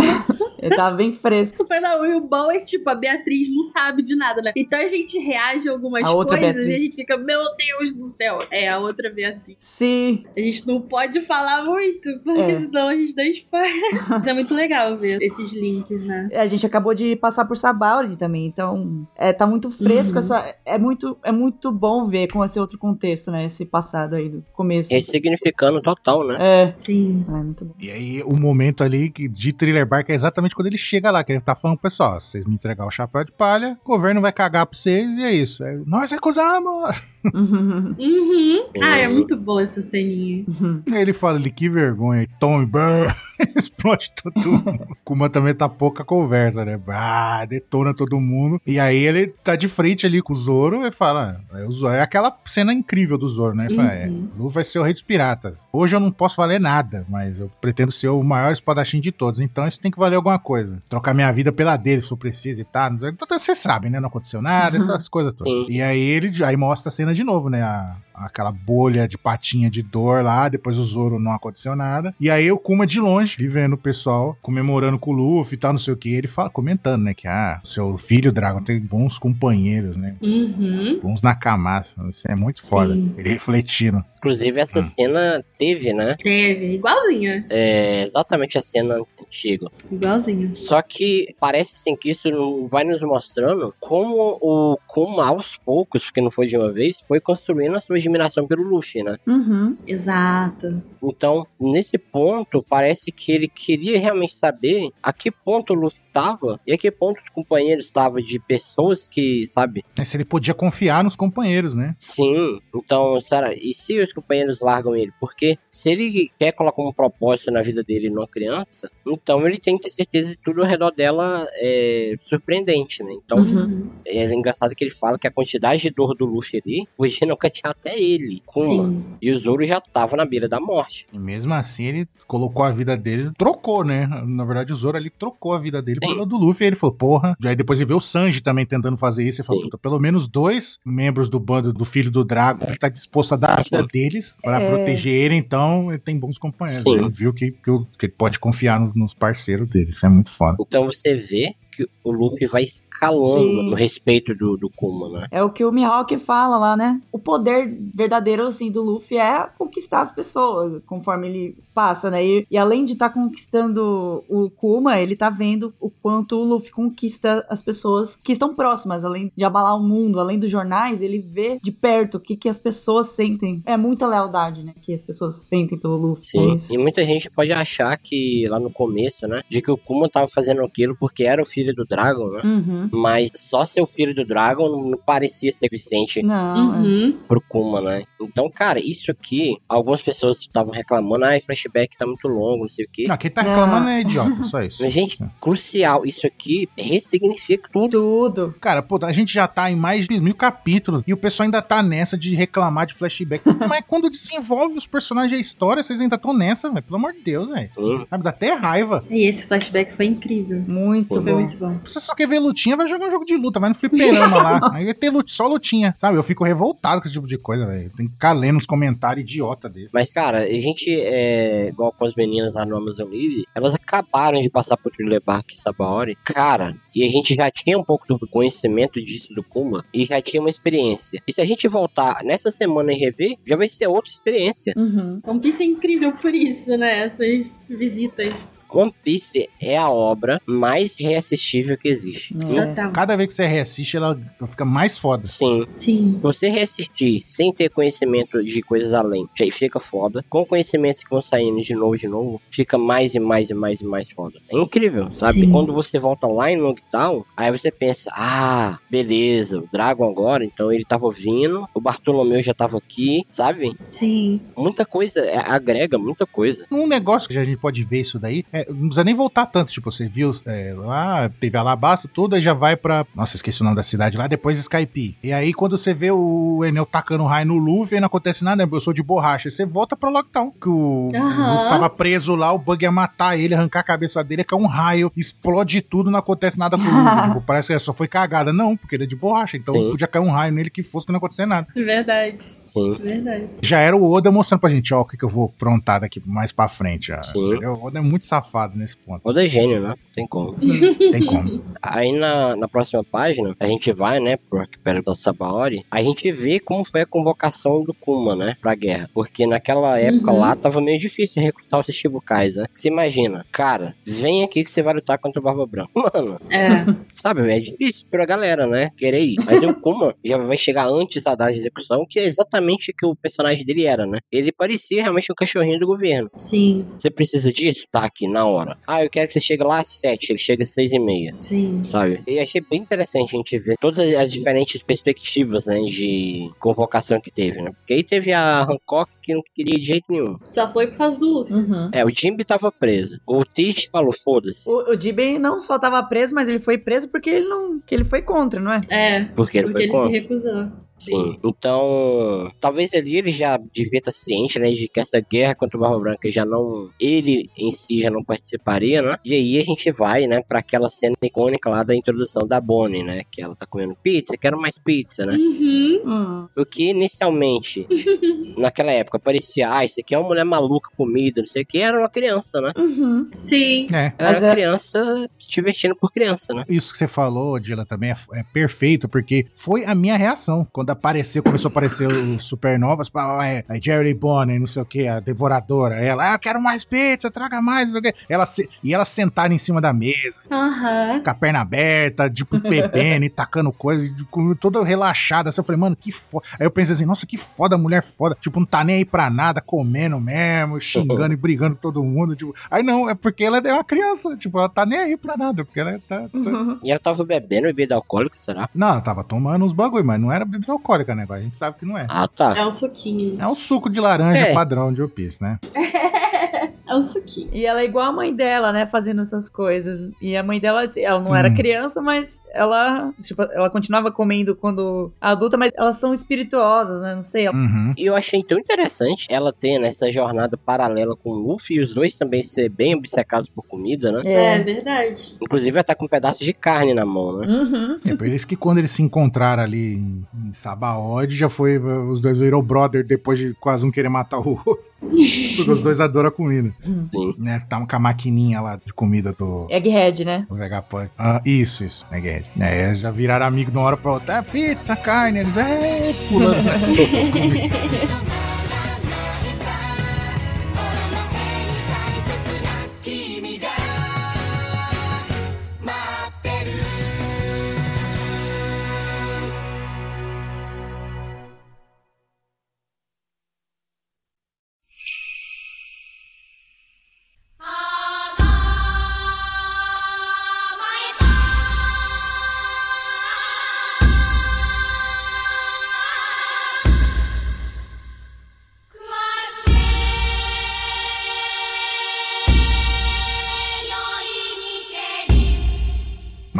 Ele tava bem fresco. Mas não, e o bom é que, tipo, a Beatriz não sabe de nada, né? Então a gente reage a algumas A outra coisas Beatriz. e a gente fica, meu Deus do céu. É, a outra Beatriz. Sim, A gente não pode falar muito, porque É. senão a gente dá spoiler. Mas é muito legal ver esses links, né? a gente acabou de passar por Sabaody também, então é, tá muito fresco Uhum. essa. É muito, é muito bom ver com esse outro contexto, né? Esse passado aí do começo. Ressignificando total, né? É. Sim. É muito bom. E aí, o momento ali que- de Thriller Bark é exatamente quando ele chega lá, que ele tá falando, pessoal, vocês me entregar o chapéu de palha, o governo vai cagar pra vocês e é isso. É, Nós recusamos! Uhum. Ah, é muito boa essa ceninha. Aí ele fala ali, que vergonha, e Tom Burr explode todo mundo. Kuma também tá pouca conversa, né? Ah, detona todo mundo. E aí ele tá de frente ali com o Zoro e fala, é, o Zoro- é aquela cena incrível do Zoro, né? Ele fala, é, Uhum. Lu vai ser o rei dos piratas. Hoje eu não posso valer nada, mas eu pretendo ser o maior espadachim de todos, então isso tem que valer alguma coisa. Trocar minha vida pela dele, se for preciso e tal. sei- Então, Você sabe, né? Não aconteceu nada, essas coisas todas. E aí ele aí mostra a cena de novo, né? A- aquela bolha de patinha de dor lá, depois o Zoro não aconteceu nada. E aí o Kuma de longe, vendo o pessoal comemorando com o Luffy e tal, não sei o que, ele fala, comentando, né, que ah, seu filho Dragon tem bons companheiros, né? Uhum. Bons nakamas. Isso é muito foda. Sim. Ele refletindo. Inclusive, essa Hum. cena teve, né? Teve. Igualzinha. É exatamente a cena antiga. Igualzinha. Só que parece assim que isso vai nos mostrando como o Kuma, aos poucos, porque não foi de uma vez, foi construindo a sua admiração pelo Luffy, né? Uhum. Exato. Então, nesse ponto, parece que ele queria realmente saber a que ponto o Luffy estava e a que ponto os companheiros estavam de pessoas que, sabe? É, se ele podia confiar nos companheiros, né? Sim, então, Sara, e se os companheiros largam ele? Porque se ele quer colocar um propósito na vida dele numa criança, então ele tem que ter certeza de tudo ao redor dela é surpreendente, né? Então, Uhum. é engraçado que ele fala que a quantidade de dor do Luffy ali podia nocautear até ele, Kuma. Sim. E o Zoro já tava na beira da morte. E mesmo assim, ele colocou a vida dele, trocou, né? Na verdade, o Zoro ali trocou a vida dele Sim. pela do Luffy. E ele falou, porra. Aí depois ele vê o Sanji também tentando fazer isso. Ele falou, puta, pelo menos dois membros do bando do filho do Drago que tá disposto a dar a vida deles pra É. proteger ele. Então, ele tem bons companheiros. Sim. Ele viu que, que, o- que ele pode confiar nos, nos parceiros dele. Isso é muito foda. Então você vê que o Luffy vai escalando Sim. no respeito do, do Kuma, né? É o que o Mihawk fala lá, né? O poder verdadeiro, assim, do Luffy é conquistar as pessoas, conforme ele passa, né? E, e além de estar conquistando o Kuma, ele tá vendo o quanto o Luffy conquista as pessoas que estão próximas, além de abalar o mundo, além dos jornais, ele vê de perto o que, que as pessoas sentem. É muita lealdade, né? Que as pessoas sentem pelo Luffy. É Sim. isso. E muita gente pode achar que lá no começo, né? De que o Kuma tava fazendo aquilo porque era o filho do Dragon, né? Uhum. Mas só ser o filho do Dragon não parecia ser suficiente Não, é. Uhum. pro Kuma, né? Então, cara, isso aqui, algumas pessoas estavam reclamando, ai, flashback tá muito longo, não sei o quê. Não, quem tá reclamando Ah. é idiota, só isso. Mas, gente, crucial, isso aqui ressignifica tudo. Tudo. Cara, pô, a gente já tá em mais de mil capítulos e o pessoal ainda tá nessa de reclamar de flashback. Mas quando desenvolve os personagens e a história, vocês ainda estão nessa, velho. Pelo amor de Deus, velho. Hum. Sabe, dá até raiva. E esse flashback foi incrível. Muito Foi bom. muito bom. Você só quer ver lutinha, vai jogar um jogo de luta, vai no fliperama lá. Aí vai ter lut- só lutinha, sabe? Eu fico revoltado com esse tipo de coisa, velho. Tem que ficar lendo os comentários idiota dele. Mas, cara, a gente, é, igual com as meninas lá no Amazon Livre, elas acabaram de passar por Thriller Bark e Sabaori. Cara, e a gente já tinha um pouco do conhecimento disso do Kuma e já tinha uma experiência. E se a gente voltar nessa semana e rever, já vai ser outra experiência. Uhum. One Piece é incrível por isso, né? Essas visitas. One Piece é a obra mais reassistível que existe. É. Total. Cada vez que você reassiste, ela fica mais foda. Sim, Sim. Você reassistir sem ter conhecimento de coisas além, já fica foda. Com conhecimentos que vão saindo de novo, de novo, fica mais e mais e mais e mais foda. É incrível, sabe? Sim. Quando você volta lá em Longtown, aí você pensa, ah, beleza, o Dragon agora, então ele tava vindo, o Bartolomeu já tava aqui, sabe? Sim. Muita coisa, é, agrega muita coisa. Um negócio que a gente pode ver isso daí é é, não precisa nem voltar tanto. Tipo, você viu é, lá, teve Alabasta, tudo, aí já vai pra. Nossa, esqueci o nome da cidade lá, depois Skype. E aí, quando você vê o Enel tacando raio no Luffy, aí não acontece nada, né? Eu sou de borracha. Aí você volta pra Lockdown. Que o, Aham. o Luffy tava preso lá, o bug ia matar ele, arrancar a cabeça dele, que é um raio, explode tudo, não acontece nada com o Luffy. tipo, parece que só foi cagada. Não, porque ele é de borracha. Então Sim. podia cair um raio nele que fosse que não acontecer nada. Verdade. Sim. Verdade. Já era o Oda mostrando pra gente, ó, o que, que eu vou aprontar daqui mais pra frente. Ó, Sim. entendeu? O Oda é muito safado nesse ponto. Oda é gênio, né? Tem como. Tem como. Aí na, na próxima página, a gente vai, né, pro arquipélago da Sabaori, a gente vê como foi a convocação do Kuma, né, pra guerra. Porque naquela época Uhum. lá tava meio difícil recrutar os Shichibukais, né? Você imagina, cara, vem aqui que você vai lutar contra o Barba Branca. Mano, É. sabe, é difícil pra galera, né, querer ir. Mas o Kuma já vai chegar antes da data de execução, que é exatamente o que o personagem dele era, né? Ele parecia realmente um cachorrinho do governo. Sim, Você precisa disso? Tá aqui, na hora. Ah, eu quero que você chegue lá às sete, ele chega às seis e meia sim. sabe? E achei bem interessante a gente ver todas as- diferentes perspectivas, né, de convocação que teve, né? Porque aí teve a Hancock que não queria de jeito nenhum. Só foi por causa do Luffy. Uhum. É, o Jimby tava preso. O Teach falou, foda-se. O, o Jiben não só tava preso, mas ele foi preso porque ele não. que ele foi contra, não é? É, Porque ele porque foi ele se recusou. Sim. Então, talvez ali ele já devia estar ciente, né, de que essa guerra contra o Barba Branca já não. Ele em si já não participaria, né? E aí a gente vai, né, pra aquela cena icônica lá da introdução da Bonnie, né? Que ela tá comendo pizza, quero mais pizza, né? Uhum. Hum. O que inicialmente, naquela época, parecia, ah, isso aqui é uma mulher maluca comida, não sei o que, era uma criança, né? Uhum. Sim. É. Era Mas é- criança se divertindo por criança, né? Isso que você falou, Dila, também é, é perfeito, porque foi a minha reação. Quando apareceu, começou a aparecer os supernovas, é, a Jerry Bonner, não sei o que, a devoradora. Ela, ah, eu quero mais pizza, traga mais, não sei o que. Ela se, e ela sentada em cima da mesa, Aham. com a perna aberta, tipo, bebendo e tacando coisa, toda relaxada. Assim, eu falei, mano, que foda. Aí eu pensei assim, nossa, que foda, mulher foda. Tipo, não tá nem aí pra nada, comendo mesmo, xingando e brigando com todo mundo. Tipo, aí não, é porque ela é uma criança. Tipo, ela tá nem aí pra nada, porque ela tá- tá, Uhum. E ela tava bebendo bebida alcoólica, será? não, ela tava tomando uns bagulho, mas não era bebida alcoólica, né? Agora a gente sabe que não é. Ah, tá. É um suquinho. É o suco de laranja É. padrão de One Piece, né? É um suquinho. E ela é igual a mãe dela, né? Fazendo essas coisas. E a mãe dela, assim, ela não era Hum. criança, mas ela, tipo, ela continuava comendo quando adulta, mas elas são espirituosas, né? Não sei. Uhum. E eu achei tão interessante ela ter nessa jornada paralela com o Luffy e os dois também ser bem obcecados por comida, né? É, verdade. Inclusive ela tá com um pedaço de carne na mão, né? Uhum. É por isso que quando eles se encontraram ali em, em Sabaody, já foi. Os dois viram brother depois de quase um querer matar o outro. porque os dois adoram a comida. Sim. Né? Tá com a maquininha lá de comida do. Egghead, né? do Vegapunk. Ah, isso, isso. Guedes. é, já viraram amigo de uma hora pra outra. É pizza, carne. Eles, é, eles pulando. né?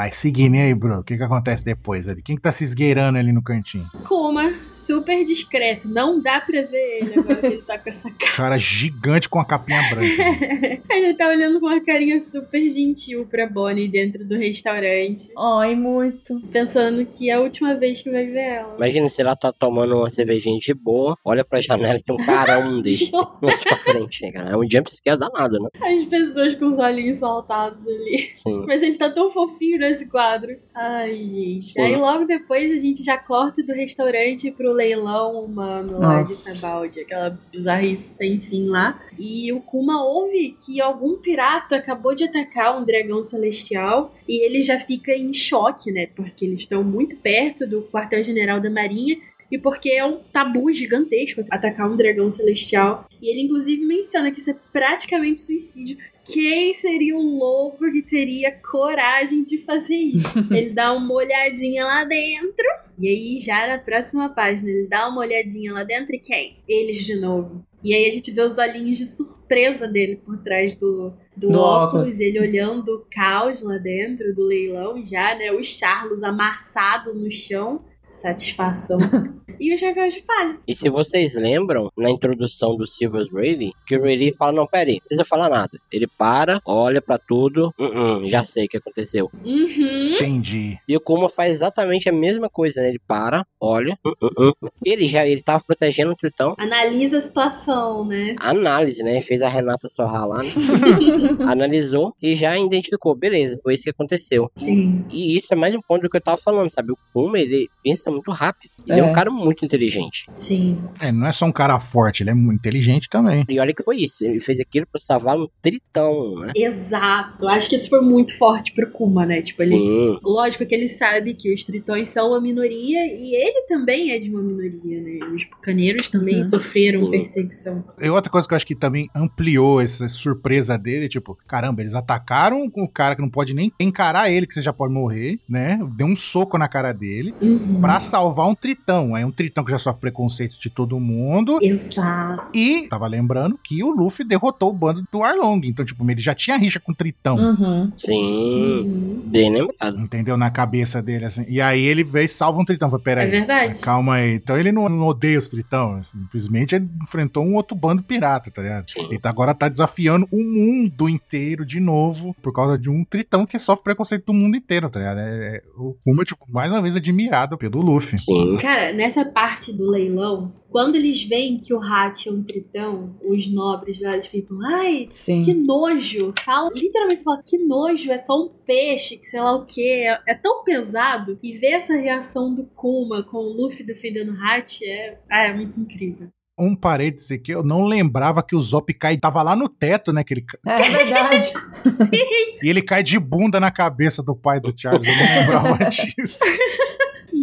'Mas seguindo e aí, bro, o que que acontece depois ali? Quem que tá se esgueirando ali no cantinho? Kuma, super discreto. Não dá pra ver ele agora que ele tá com essa cara. Cara gigante com a capinha branca. Ele tá olhando com uma carinha super gentil pra Bonnie dentro do restaurante. Ai, muito. Pensando que é a última vez que vai ver ela. Imagina se ela tá tomando uma cervejinha de boa, olha pra janela e tem um carão desse na sua frente, cara. É um jumpscare danado, né? As pessoas com os olhinhos saltados ali. Sim. Mas ele tá tão fofinho nesse quadro. Ai, gente. Sim. Aí logo depois a gente já corta do restaurante pro leilão humano lá de. Sabaldi. Aquela bizarrice sem fim lá. E o Kuma ouve que algum pirata acabou de atacar um dragão celestial. E ele já fica em choque, né? Porque eles estão muito perto do quartel-general da Marinha. E porque é um tabu gigantesco atacar um dragão celestial. E ele, inclusive, menciona que isso é praticamente suicídio. Quem seria o louco que teria coragem de fazer isso? ele dá uma olhadinha lá dentro. E aí, já na próxima página, ele dá uma olhadinha lá dentro e quem? Eles de novo. E aí a gente vê os olhinhos de surpresa dele por trás do, do, Do óculos, óculos. ele olhando o caos lá dentro do leilão já, né? O Charles amassado no chão. Satisfação. e o chapéu de palha. E se vocês lembram, na introdução do Silver Rayleigh, que o Rayleigh fala, não, pera aí, não precisa falar nada. Ele para, olha pra tudo, "Hum, hum, já sei o que aconteceu. Uhum. Entendi. E o Kuma faz exatamente a mesma coisa, né? Ele para, olha, "Hum, hum, hum." ele já ele tava protegendo o Tritão. Analisa a situação, né? Análise, né? Fez a Renata sorrar lá, né? Analisou e já identificou, beleza, foi isso que aconteceu. Sim. E isso é mais um ponto do que eu tava falando, sabe? O Kuma, ele pensa muito rápido. Ele é, É. um cara muito inteligente. Sim. É, não é só um cara forte, ele é muito inteligente também. E olha que foi isso. Ele fez aquilo pra salvar um tritão, né? Exato. Acho que isso foi muito forte pro Kuma, né? Tipo, ele. Sim. Lógico que ele sabe que os tritões são uma minoria e ele também é de uma minoria, né? Os bucaneiros também Uhum. sofreram Uhum. perseguição. E outra coisa que eu acho que também ampliou essa surpresa dele, tipo, caramba, eles atacaram o cara que não pode nem encarar ele, que você já pode morrer, né? Deu um soco na cara dele Uhum. pra salvar um tritão. É um tritão que já sofre preconceito de todo mundo. Exato. E tava lembrando que o Luffy derrotou o bando do Arlong. Então, tipo, ele já tinha rixa com o tritão. Uhum. Sim. Uhum. Bem lembrado. Entendeu? Na cabeça dele, assim. E aí ele veio e salva um tritão. Falei, peraí. É verdade. Calma aí. Então ele não, não odeia os tritão. Simplesmente ele enfrentou um outro bando pirata, tá ligado? Sim. Ele tá- agora tá desafiando o mundo inteiro de novo por causa de um tritão que sofre preconceito do mundo inteiro, tá ligado? É, é- o Kuma, tipo, mais uma vez admirado pelo Luffy. Sim. Cara, nessa parte do leilão, quando eles veem que o Hat é um tritão, os nobres lá eles ficam, ai, Sim. que nojo. Fala, literalmente fala, que nojo, é só um peixe, que sei lá o que. É, é tão pesado. E ver essa reação do Kuma com o Luffy defendendo o Hat é, ah, é muito incrível. Um parêntese aqui, eu não lembrava que o Zop cai, tava lá no teto, né? Que ele, É verdade. Sim, e ele cai de bunda na cabeça do pai do Charles. Eu não lembrava disso.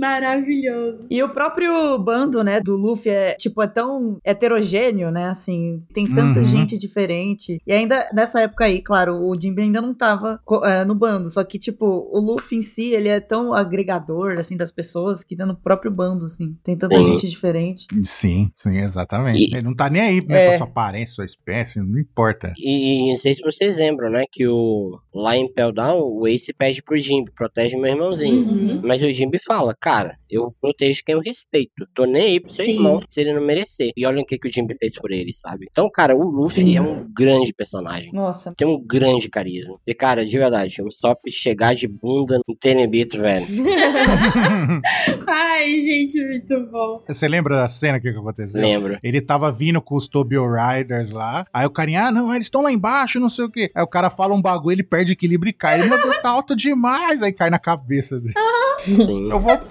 Maravilhoso. E o próprio bando, né, do Luffy é, tipo, é tão heterogêneo, né, assim, tem tanta Uhum. gente diferente. E ainda, nessa época aí, claro, o Jinbe ainda não tava é, no bando, só que, tipo, o Luffy em si, ele é tão agregador, assim, das pessoas, que no próprio bando, assim, tem tanta Uhum. gente diferente. Sim, sim, exatamente. E- Ele não tá nem aí, né? É. Pra sua aparência, sua espécie, não importa. E, não sei se vocês lembram, né? Que o lá em Pell Down, o Ace pede pro Jimby, protege meu irmãozinho. Uhum. Mas o Jimby fala, cara, eu protejo quem eu respeito. Tô nem aí pro seu Sim. irmão se ele não merecer. E olha o que, que o Jimby fez por ele, sabe? Então, cara, o Luffy Sim. é um grande personagem. Nossa. Tem um grande carisma. E, cara, de verdade, o Sop chegar de bunda no Tenebito, velho. Ai, gente, muito bom. Você lembra da cena que que aconteceu? Lembro. Ele tava vindo com os Tobio Riders lá. Aí o carinha, ah, não, eles estão lá embaixo, não sei o quê. Aí o cara fala um bagulho, ele perde equilíbrio e cai. Ele, meu Deus, tá alto demais. Aí cai na cabeça dele. Sim. Eu vou. É.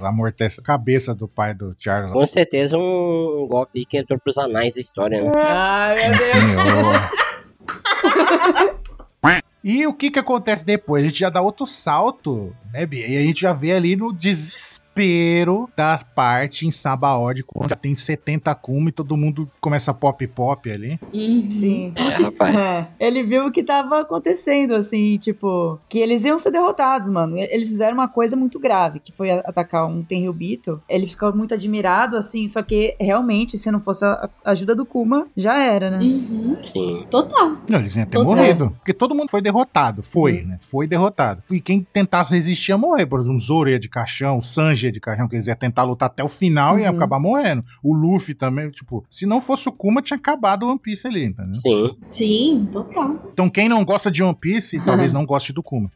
Amortece a cabeça do pai do Charles. Com certeza um, golpe que entrou pros anais da história, né? Ai, meu Deus. Senhor. E o que que acontece depois? A gente já dá outro salto, né, Bia? E a gente já vê ali no desespero da parte em Sabaody, quando já tem 70 Kuma e todo mundo começa pop-pop ali. Uhum. Sim. É, rapaz. É, ele viu o que tava acontecendo, assim, tipo, que eles iam ser derrotados, mano. Eles fizeram uma coisa muito grave, que foi atacar um Tenryubito. Ele ficou muito admirado, assim, só que realmente, se não fosse a ajuda do Kuma, já era, né? Uhum. Sim. Total. Não, eles iam ter Total. morrido. Porque todo mundo foi derrotado. Foi, né? Foi derrotado. E quem tentasse resistir ia morrer. Por exemplo, o Zoro ia de caixão, o Sanji ia de caixão, que eles iam tentar lutar até o final e ia Uhum. acabar morrendo. O Luffy também, tipo, se não fosse o Kuma, tinha acabado o One Piece ali, entendeu? Sim. Sim, total. Então quem não gosta de One Piece, talvez não goste do Kuma.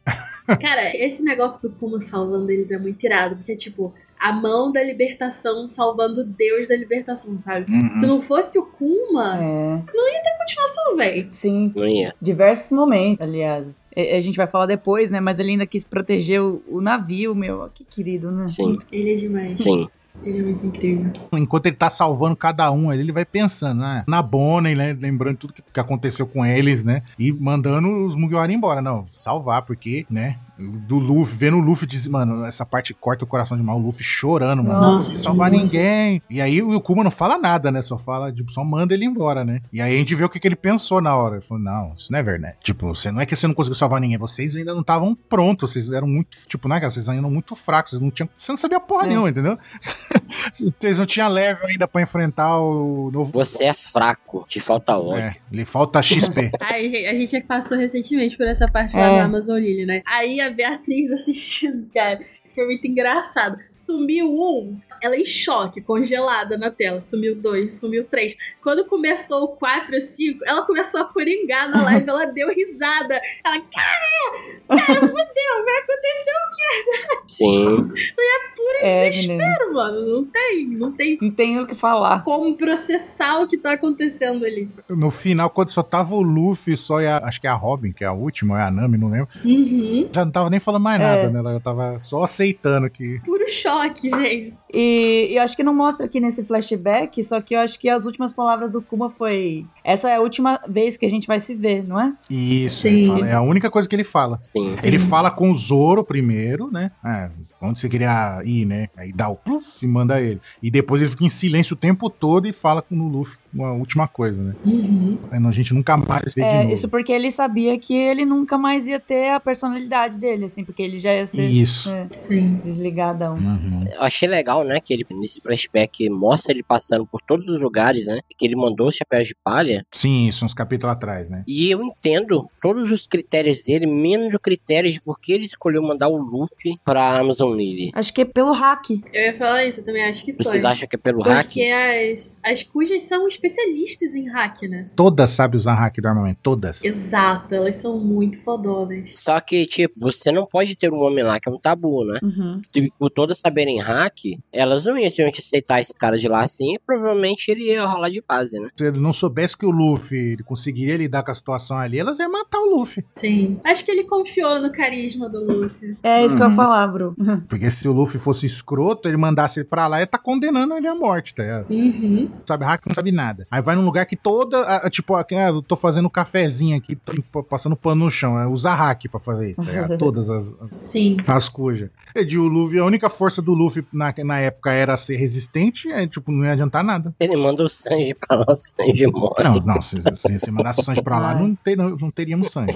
Cara, esse negócio do Kuma salvando eles é muito irado, porque, tipo, a mão da libertação salvando o Deus da libertação, sabe? Uhum. Se não fosse o Kuma, É, continuação, velho. sim. Não ia. Diversos momentos, aliás. A gente vai falar depois, né? Mas ele ainda quis proteger o, o navio, meu. Que querido, né? Sim. Ele é demais. Sim. Ele é muito incrível. Enquanto ele tá salvando cada um ali, ele vai pensando, né? Na Bonnie, né? Lembrando tudo que, que aconteceu com eles, né? E mandando os Mugiwara embora. Não, salvar, porque, né? Do Luffy, vendo o Luffy diz, mano, essa parte corta o coração demais, o Luffy chorando, mano. Nossa, Não consegui salvar ninguém. E aí o Kuma não fala nada, né? Só fala, tipo, só manda ele embora, né? E aí a gente vê o que, que ele pensou na hora. Ele falou, não, isso não é verdade. Tipo, você não é que você não conseguiu salvar ninguém, vocês ainda não estavam prontos, vocês eram muito, tipo, né, cara? Vocês ainda eram muito fracos, vocês não tinham. Você não sabia porra É. nenhuma, entendeu? vocês não tinham level ainda pra enfrentar o novo. Você é fraco, te falta ódio. É, lhe falta XP. A gente passou recentemente por essa parte lá É. da Amazon Lily, né? Aí a Beatriz assistindo, cara. Foi muito engraçado. Sumiu um, ela em choque, congelada na tela. Sumiu dois, sumiu três. Quando começou o quatro e cinco, ela começou a coringar na live, ela deu risada. Ela, cara, cara, fudeu, vai acontecer o Sim. É, desespero, menino. mano. Não tem, não tem Não tenho o que falar. como processar o que tá acontecendo ali. No final, quando só tava o Luffy, só e a, acho que é a Robin, que é a última, ou é a Nami, não lembro. Uhum. Já não tava nem falando mais É. nada, né? Ela já tava só aceitando que. Puro choque, gente. E, e eu acho que não mostra aqui nesse flashback, só que eu acho que as últimas palavras do Kuma foi. Essa é a última vez que a gente vai se ver, não é? Isso, Sim. fala- é a única coisa que ele fala. Sim. Ele fala com o Zoro primeiro, né? É, onde você queria ir, né? Aí dá o pluf e manda ele. E depois ele fica em silêncio o tempo todo e fala com o Luffy uma última coisa, né? Uhum. Aí A gente nunca mais se vê de É, novo. isso porque ele sabia que ele nunca mais ia ter a personalidade dele, assim, porque ele já ia ser Isso. é, Sim. desligadão. Uhum. Eu achei legal, né, que ele, nesse flashback, mostra ele passando por todos os lugares, né, que ele mandou os chapéus de palha, Sim, isso, uns capítulos atrás, né? e eu entendo todos os critérios dele, menos o critério de por que ele escolheu mandar o Luffy pra Amazon Lily. Acho que é pelo hack. Eu ia falar isso, eu também acho que foi. Vocês acham que é pelo hack? Porque as, as cujas são especialistas em hack, né? Todas sabem usar hack do armamento, todas. Exato, elas são muito fodonas. Só que, tipo, você não pode ter um homem lá que é um tabu, né? Uhum. Por todas saberem hack, elas não iam simplesmente aceitar esse cara de lá assim, e provavelmente ele ia rolar de base, né? Se ele não soubesse que o Luffy ele conseguiria lidar com a situação ali, elas iam matar o Luffy. Sim. Acho que ele confiou no carisma do Luffy. É isso que eu Uhum. ia falar, Bru. Porque se o Luffy fosse escroto, ele mandasse ele pra lá, ele tá condenando ele à morte, tá ligado? Uhum. sabe hack, não sabe nada. Aí vai num lugar que toda, a- tipo, aqui, ah, eu tô fazendo um cafezinho aqui, tô passando pano no chão, é usar hack pra fazer isso, tá ligado? Todas as, Sim. as cujas. E de o Luffy, a única força do Luffy na, na época era ser resistente, é, tipo, não ia adiantar nada. Ele manda o Sanji pra lá, o Sanji morre. Não, não, se, se, se mandasse o Sanji pra lá, não, ter, não, não teríamos Sanji.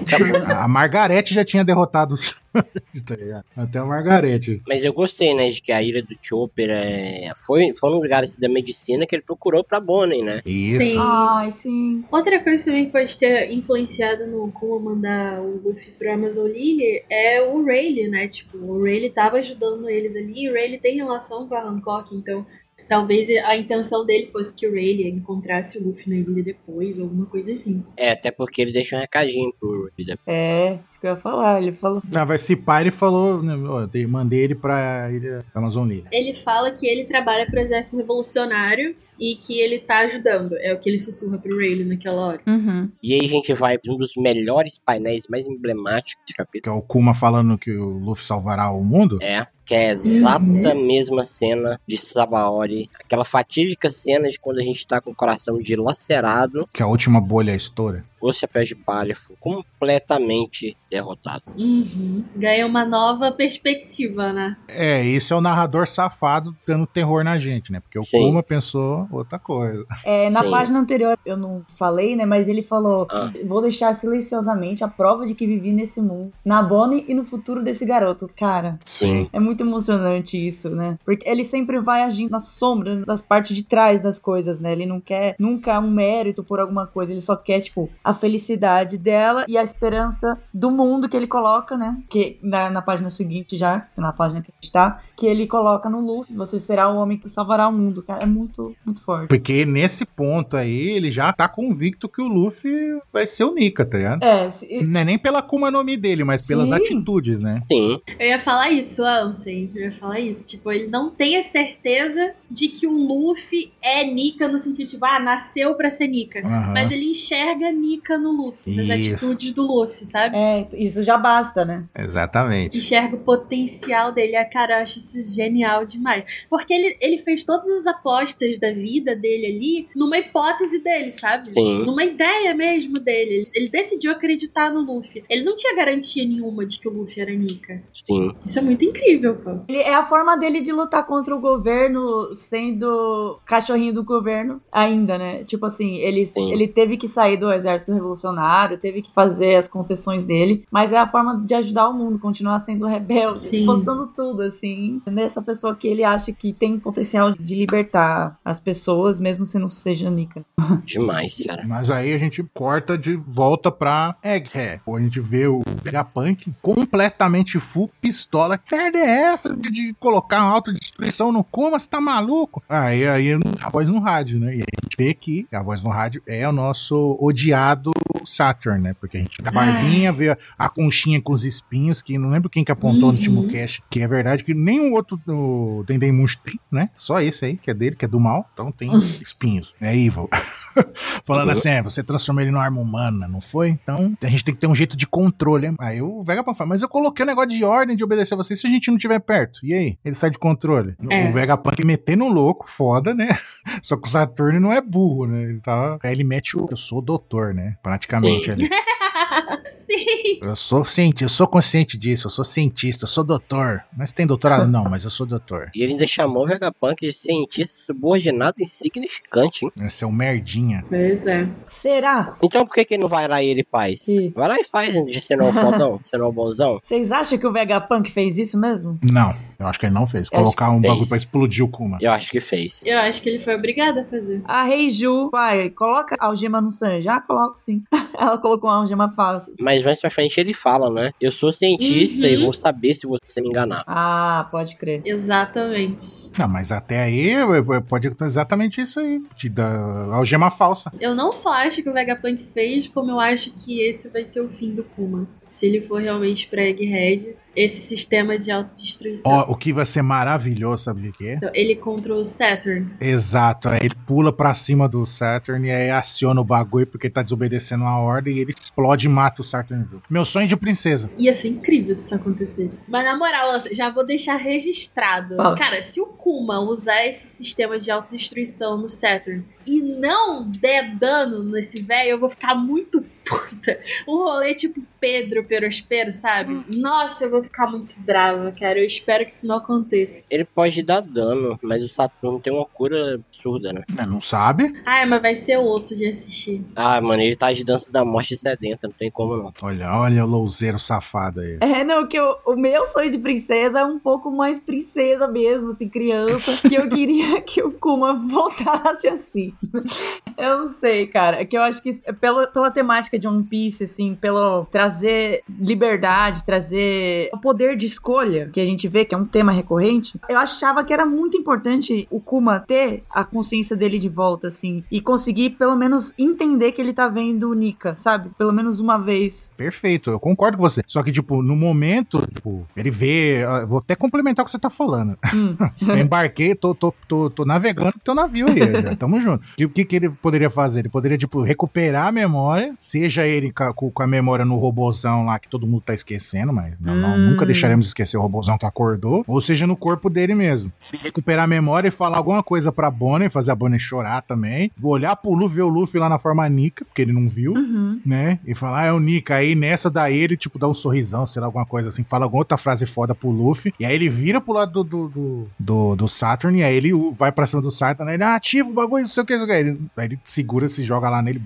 A, a Margarete já tinha derrotado o Sanji, tá ligado? Até a Margarete. Mas eu gostei, né, de que a ilha do Chopper é... foi, foi um lugar assim, da medicina que ele procurou pra Bonnie, né? Isso. Sim. Ai, sim. Outra coisa também que pode ter influenciado no como mandar o Luffy pro Amazon Lily é o Rayleigh, né? Tipo, o Rayleigh tava ajudando eles ali e o Rayleigh tem relação com a Hancock, então talvez a intenção dele fosse que o Rayleigh encontrasse o Luffy na ilha depois, ou alguma coisa assim. É, até porque ele deixou um recadinho pro Ruffy. É, isso que eu ia falar. Ele falou. Ah, vai se pai, ele falou, né, ó, dei- mandei ele pra ilha Amazon Lily. Ele fala que ele trabalha pro exército revolucionário e que ele tá ajudando. É o que ele sussurra pro Rayleigh naquela hora. Uhum. E aí a gente vai pra um dos melhores painéis mais emblemáticos de Que capítulo. é o Kuma falando que o Luffy salvará o mundo. É, que é a exata mesma cena de Sabaori. Aquela fatídica cena de quando a gente tá com o coração dilacerado, Que a última bolha estoura. Os chapéus de palha foi completamente derrotado. Uhum. Ganha uma nova perspectiva, né? É, esse é o narrador safado dando terror na gente, né? Porque o Sim. Kuma pensou outra coisa. É, na Sim. página anterior eu não falei, né? Mas ele falou: Ah. Vou deixar silenciosamente a prova de que vivi nesse mundo, na Bonnie e no futuro desse garoto. Cara, Sim. é muito emocionante isso, né? Porque ele sempre vai agindo na sombra, das partes de trás das coisas, né? Ele não quer nunca um mérito por alguma coisa, ele só quer, tipo, a felicidade dela e a esperança do mundo que ele coloca, né? Que na, na página seguinte já, na página que a gente tá, que ele coloca no Luffy: Você será o homem que salvará o mundo, cara. É muito, muito forte. Porque nesse ponto aí, ele já tá convicto que o Luffy vai ser o Nika, tá ligado? É, se, Não é nem pela Kuma no Mi dele, mas pelas Sim. atitudes, né? Sim. Eu ia falar isso, Ansem. Eu ia falar isso. Tipo, ele não tem a certeza de que o Luffy é Nika no sentido, tipo, ah, nasceu pra ser Nika. Aham. Mas ele enxerga Nika Nika no Luffy, nas Isso. atitudes do Luffy, sabe? É, isso já basta, né? Exatamente. Enxerga o potencial dele. Ah, cara, eu acho isso genial demais. Porque ele, ele fez todas as apostas da vida dele ali numa hipótese dele, sabe? Sim. Numa ideia mesmo dele. Ele, ele decidiu acreditar no Luffy. Ele não tinha garantia nenhuma de que o Luffy era Nika. Sim. Isso é muito incrível, pô. Ele- é a forma dele de lutar contra o governo sendo cachorrinho do governo ainda, né? Tipo assim, ele, Sim. ele teve que sair do exército revolucionário, teve que fazer as concessões dele, mas é a forma de ajudar o mundo, continuar sendo rebelde, Sim. postando tudo, assim, nessa pessoa que ele acha que tem potencial de libertar as pessoas, mesmo se não seja Nika. Demais, cara. Mas aí a gente corta de volta pra Egghead. Ou a gente vê o Vegapunk completamente full pistola. Que merda é essa de, de colocar uma autodestruição no Kuma? Você tá maluco? Aí, aí a voz no rádio, né? E aí a gente vê que a voz no rádio é o nosso odiado do Saturn, né? Porque a gente a barbinha, vê a, a conchinha com os espinhos, que não lembro quem que apontou no Uhum. último cast, que é verdade que nenhum outro do Dendemush tem, né? Só esse aí, que é dele, que é do mal. Então tem espinhos. É evil. Falando Uhum. assim, é, você transformou ele numa arma humana, não foi? Então a gente tem que ter um jeito de controle. hein? Aí o Vegapunk fala, mas eu coloquei um negócio de ordem de obedecer a você se a gente não estiver perto. E aí? Ele sai de controle. É. O Vegapunk metendo um louco, foda, né? Só que o Saturno não é burro, né? Ele tá. Aí ele mete o. Eu sou doutor, né? Praticamente Sim. ali. Sim. Eu sou cientista, eu sou consciente disso, eu sou cientista, eu sou doutor. Mas tem doutorado? Não, mas eu sou doutor. E ele ainda chamou o Vegapunk de cientista subordinado insignificante, hein? Esse é um merdinha. Pois é. Será? Então por que que ele não vai lá e ele faz? Sim. Vai lá e faz, de ser não fodão, ser não bonzão. Vocês acham que o Vegapunk fez isso mesmo? Não, eu acho que ele não fez. Eu Colocar um que bagulho fez. pra explodir o Kuma. Eu acho que fez. Eu acho que ele foi obrigado a fazer. A Reiju, pai, coloca a algema no Sanji. Já coloco sim. Ela colocou uma algema falsa. Mas mais pra frente ele fala, né? Eu sou cientista Uhum. e vou saber se você me enganar. Ah, pode crer. Exatamente. Não, mas até aí pode ter exatamente isso aí. De dar algema falsa. Eu não só acho que o Vegapunk fez, como eu acho que esse vai ser o fim do Kuma. Se ele for realmente pra Egghead, esse sistema de autodestruição. Ó, o que vai ser maravilhoso, sabe o que é? Então, ele contra o Saturn. Exato, aí ele pula pra cima do Saturn e aí aciona o bagulho porque ele tá desobedecendo a ordem e ele explode e mata o Saturn. Meu sonho de princesa. Ia ser incrível se isso acontecesse. Mas na moral, já vou deixar registrado. Fala. Cara, se o Kuma usar esse sistema de autodestruição no Saturn e não der dano nesse velho, eu vou ficar muito puta. Um rolê tipo Pedro Perospero, sabe? Nossa, eu vou ficar muito brava, cara. Eu espero que isso não aconteça. Ele pode dar dano, mas o Saturno tem uma cura absurda, né? É, Não sabe? Ai, mas vai ser osso de assistir. Ah, mano, ele tá de dança da morte sedenta, não tem como não. Olha, olha o louzeiro safado aí. É, não, que o, o meu sonho de princesa é um pouco mais princesa mesmo, assim, criança. Que eu queria que o Kuma voltasse assim. Eu não sei, cara. É que eu acho que isso- pela, pela temática de One Piece, assim, pelo trazer liberdade, trazer o poder de escolha, que a gente vê que é um tema recorrente, eu achava que era muito importante o Kuma ter a consciência dele de volta, assim, e conseguir pelo menos entender que ele tá vendo o Nika, sabe? Pelo menos uma vez. Perfeito, eu concordo com você. Só que, tipo, no momento, tipo, ele vê. ah, Vou até complementar o que você tá falando. Hum. Eu embarquei, tô, tô, tô, tô navegando com teu navio aí, já. Tamo junto. E o que, que ele poderia fazer? Ele poderia, tipo, recuperar a memória, seja ele com, a memória no robozão lá que todo mundo tá esquecendo, mas não, não, Hum. Nunca deixaremos de esquecer o robozão que acordou, ou seja, no corpo dele mesmo. Ele recuperar a memória e falar alguma coisa pra Bonnie, fazer a Bonnie chorar também. Vou olhar pro Luffy, ver o Luffy lá na forma Nika, porque ele não viu Uhum. né? E falar, ah, é o Nika. Aí nessa daí ele, tipo, dá um sorrisão, sei lá, alguma coisa assim, fala alguma outra frase foda pro Luffy. E aí ele vira pro lado do, do, do, do, do Saturn, e aí ele vai pra cima do Saturn, aí ele, ah, ativa o bagulho, não sei o que, não sei o que. Aí ele, aí ele segura, se joga lá nele,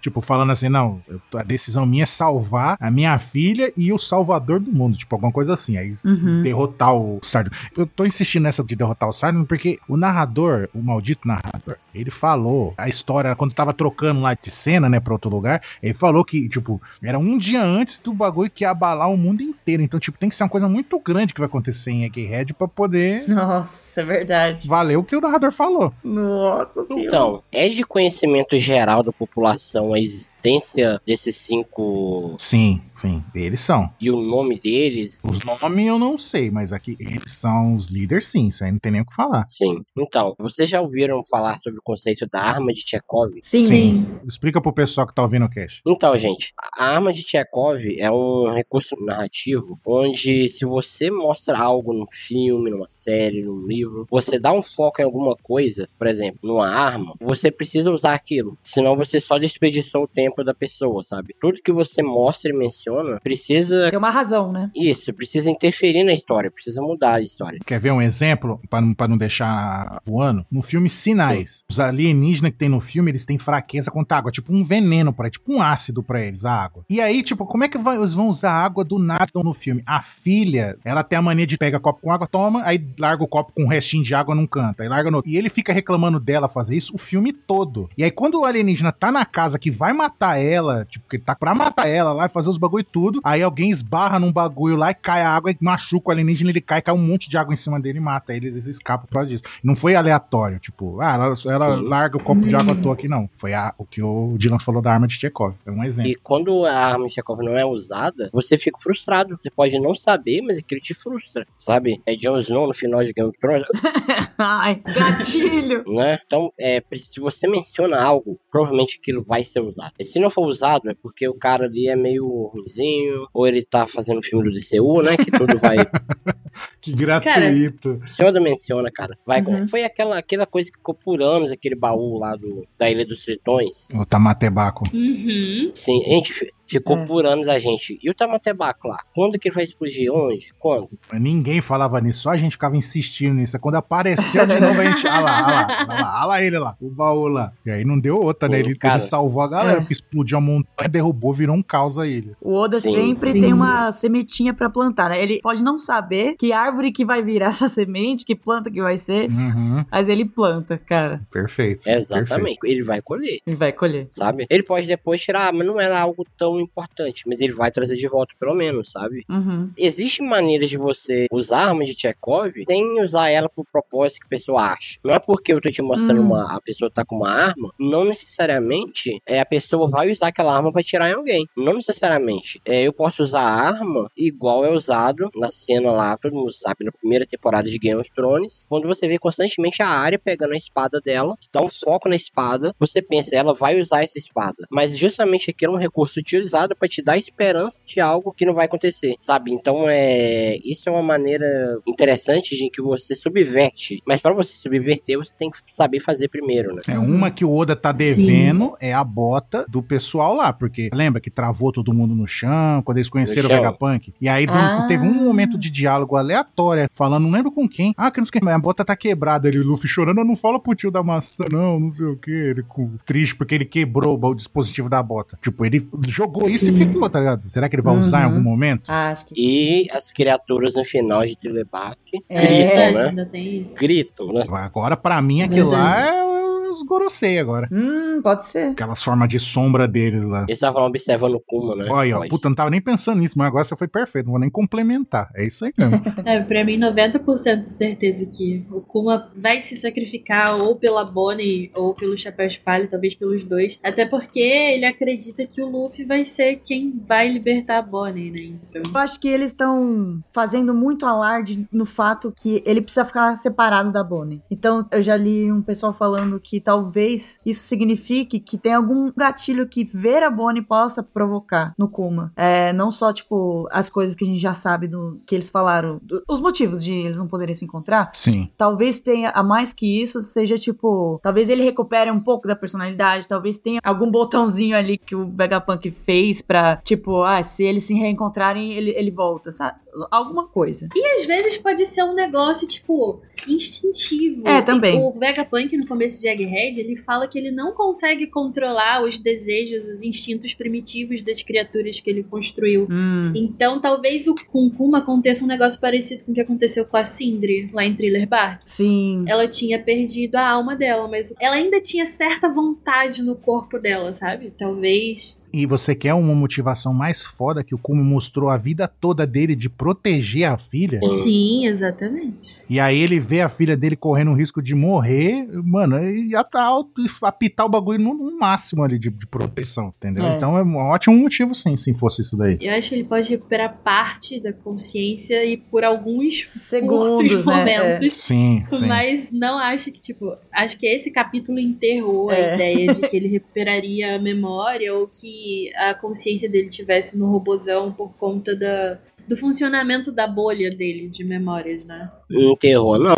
tipo, falando assim, não, a decisão minha é salvar a minha filha e o salvador do mundo, tipo, alguma coisa assim. Aí Uhum. derrotar o Saturn. Eu tô insistindo nessa de derrotar o Saturn porque o narrador, o maldito narrador, ele falou a história, quando tava trocando lá de cena, né, pra outro lugar, ele falou que tipo, era um dia antes do bagulho que ia abalar o mundo inteiro. Então, tipo, tem que ser uma coisa muito grande que vai acontecer em Egghead pra poder Nossa, é verdade. valer o que o narrador falou. Nossa senhora. Então, é de conhecimento geral da população a existência desses cinco Sim, sim, eles são. e o nome deles. Os nomes eu não sei, mas aqui eles são os líderes, sim. Isso aí não tem nem o que falar. Sim. Então, vocês já ouviram falar sobre o conceito da arma de Chekhov? Sim. Sim. Explica pro pessoal que tá ouvindo o cast. Então, gente, a arma de Chekhov é um recurso narrativo onde se você mostra algo num filme, numa série, num livro, você dá um foco em alguma coisa, por exemplo, numa arma, você precisa usar aquilo. Senão você só desperdiçou o tempo da pessoa, sabe? Tudo que você mostra e menciona precisa Tem uma razão, né? Isso, precisa interferir na história, precisa mudar a história. Quer ver um exemplo, pra não, pra não deixar voando? No filme Sinais, os alienígenas que tem no filme, eles têm fraqueza contra água, tipo um veneno pra tipo um ácido pra eles, a água. E aí, tipo, como é que vai- eles vão usar água do nada no filme? A filha, ela tem a mania de pega copo com água, toma, aí larga o copo com um restinho de água num canto, aí larga no... E ele fica reclamando dela fazer isso o filme todo. E aí, quando o alienígena tá na casa que vai matar ela, tipo, que ele tá pra matar ela lá e fazer os bagulho e tudo, aí alguém esbarra num bagulho lá e cai a água e machuca o alienígena, ele cai, cai um monte de água em cima dele e mata eles, eles escapam por causa disso. Não foi aleatório, tipo, ah, ela, ela larga o copo de água à toa aqui, não. Foi a- o que o Dylan falou da arma de Chekhov. É um exemplo. E quando a arma de Chekhov não é usada, você fica frustrado. Você pode não saber, mas aquilo te frustra, sabe? É Jon Snow no final de Game of Thrones, Ai, gatilho. né? Então, é, se você menciona algo, provavelmente aquilo vai ser usado. E se não for usado, é porque o cara ali é meio ruimzinho, ou ele tá fazendo o filme do DCU, né? Que tudo vai. Que gratuito. Se Yoda menciona, cara, vai. Uhum. Foi aquela, aquela coisa que ficou por anos, aquele baú lá do, da Ilha dos Tritões. O Tamatebaco. Uhum. Sim, a gente fi- ficou É. por anos a gente. E o Tamatebaco lá? Quando que ele vai explodir? Onde? Quando? Ninguém falava nisso, só a gente ficava insistindo nisso. Quando apareceu de novo, a gente. Ah lá, ah lá, ah lá, ah lá ele lá, o baú lá. E aí não deu outra, né? Ele, cara. ele salvou a galera, É. porque explodiu a montanha, derrubou, virou um caos a ilha. O Oda Sim. sempre Sim. tem uma sementinha pra plantar, né? Ele pode não saber que árvore que vai virar essa semente, que planta que vai ser, Uhum, mas ele planta, cara. perfeito. perfeito. Exatamente. Ele vai colher. Ele vai colher. Sabe? Ele pode depois tirar, "Ah, mas não era algo tão importante. Mas ele vai trazer de volta, pelo menos, sabe? Uhum. Existem maneiras de você usar a arma de Chekhov sem usar ela pro propósito que a pessoa acha. Não é porque eu tô te mostrando Hum. uma. A pessoa tá com uma arma, não necessariamente é, a pessoa vai usar aquela arma pra tirar em alguém. Não necessariamente. É, eu posso usar a arma igual é usado na cena lá, todo mundo sabe, na primeira temporada de Game of Thrones, quando você vê constantemente a área pegando a espada dela, dá um foco na espada, você pensa, ela vai usar essa espada. Mas justamente aquilo é um recurso utilizado pra te dar esperança de algo que não vai acontecer, sabe? Então é. Isso é uma maneira interessante de que você subverte. Mas pra você subverter, você tem que saber fazer primeiro, né? É uma que o Oda tá devendo é a bota do pessoal lá, porque lembra que travou todo mundo no chão quando eles conheceram o. Vegapunk? E aí Ah. teve um momento de diálogo aleatório, falando, não lembro com quem. Ah, que não sei o que, mas a bota tá quebrada. Ele, o Luffy chorando, não fala pro tio da maçã, não, não sei o que. Ele com triste porque ele quebrou o dispositivo da bota. Tipo, ele jogou isso e ficou, tá ligado? Será que ele vai usar em Uhum. algum momento? Ah, acho que. E as criaturas no final de Telebark É. gritam, né? ainda tem isso. Gritam, né? Agora, pra mim, aquilo lá é os Gorosei agora. Hum, pode ser. Aquelas formas de sombra deles lá. Eles estavam observando o Kuma, né? Olha, ó, Mas- puta, não tava nem pensando nisso, mas agora você foi perfeito, não vou nem complementar. É isso aí mesmo. É, pra mim, 90% de certeza que o Kuma vai se sacrificar ou pela Bonnie ou pelo Chapéu de Palha, talvez pelos dois. Até porque ele acredita que o Luffy vai ser quem vai libertar a Bonnie, né? Então. Eu acho que eles estão fazendo muito alarde no fato que ele precisa ficar separado da Bonnie. Então, eu já li um pessoal falando que talvez isso signifique que tem algum gatilho que ver a Bonnie possa provocar no Kuma. É, não só, tipo, as coisas que a gente já sabe do que eles falaram, do- os motivos de eles não poderem se encontrar. Sim. Talvez tenha a mais que isso, seja tipo. Talvez ele recupere um pouco da personalidade, talvez tenha algum botãozinho ali que o Vegapunk fez pra, tipo, ah, se eles se reencontrarem, ele, ele volta, sabe? Alguma coisa. E às vezes pode ser um negócio, tipo, instintivo. É, também. E O Vegapunk, no começo de Egghead, Egghead, ele fala que ele não consegue controlar os desejos, os instintos primitivos das criaturas que ele construiu. Hum. Então, talvez o, com Kuma aconteça um negócio parecido com o que aconteceu com a Sindri lá em Thriller Bark. Sim. Ela tinha perdido a alma dela, mas ela ainda tinha certa vontade no corpo dela, sabe? Talvez. E você quer uma motivação mais foda que o Kuma mostrou a vida toda dele de proteger a filha? Sim. Exatamente. E aí ele vê a filha dele correndo o risco de morrer, mano, e tá alto, apitar o bagulho no, no máximo ali de, de proteção, entendeu? É. Então é um ótimo motivo, sim, se fosse isso daí. Eu acho que ele pode recuperar parte da consciência e por alguns Segundos, curtos né? momentos. Sim, sim. Mas não acho que, tipo, acho que esse capítulo enterrou É. a ideia de que ele recuperaria a memória ou que a consciência dele tivesse no robozão por conta da, do funcionamento da bolha dele de memórias, né? Não enterrou, não.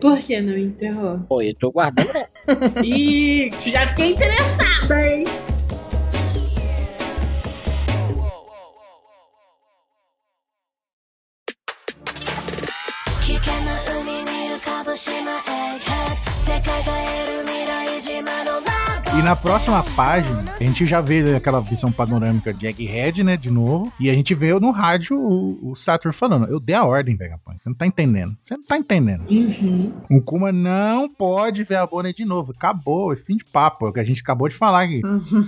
Por que não enterrou? Pô, eu tô guardando essa. Ih, já fiquei interessada, hein? Na próxima página, a gente já vê aquela visão panorâmica de Egghead, né, de novo, e a gente vê no rádio o, o Saturn falando, eu dei a ordem, Vegapunk, você não tá entendendo, você não tá entendendo. Uhum. O Kuma não pode ver a Bonnie de novo, acabou, é fim de papo, é o que a gente acabou de falar aqui.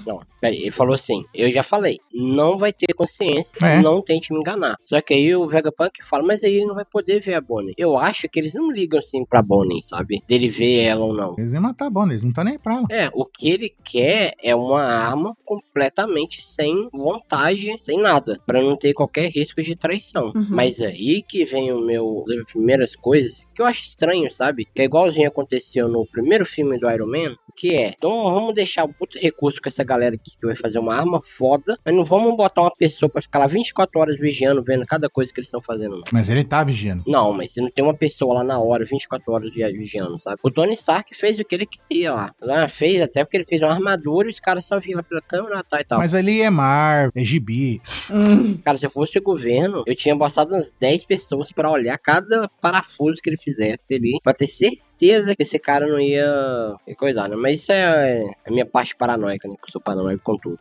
Não, peraí, ele falou assim: eu já falei, não vai ter consciência, É. não tente me enganar. Só que aí o Vegapunk fala, mas aí ele não vai poder ver a Bonnie. Eu acho que eles não ligam assim pra Bonnie, sabe? Dele ver ela ou não. Eles iam matar a Bonnie, eles não tá nem pra ela. É, o que ele quer é uma arma completamente sem vontade, sem nada, Pra não ter qualquer risco de traição. Uhum. Mas aí que vem o meu as primeiras coisas que eu acho estranho, sabe? Que é igualzinho aconteceu no primeiro filme do Iron Man, que é, então vamos deixar o puto recurso com essa galera aqui que vai fazer uma arma foda, mas não vamos botar uma pessoa pra ficar lá 24 horas vigiando, vendo cada coisa que eles estão fazendo, não. Mas ele tá vigiando. Não, mas você não tem uma pessoa lá na hora, 24 horas vi- vigiando, sabe? O Tony Stark fez o que ele queria lá. Lá fez até porque ele fez uma armadura e os caras só vinham lá pela câmera tá, e tal. Mas ali é mar, é gibi. Hum. Cara, se eu fosse o governo, eu tinha bastado umas 10 pessoas pra olhar cada parafuso que ele fizesse ali, pra ter certeza que esse cara não ia coisar, né? Mas isso é a minha parte paranoica, né? Que eu sou paranoico com tudo.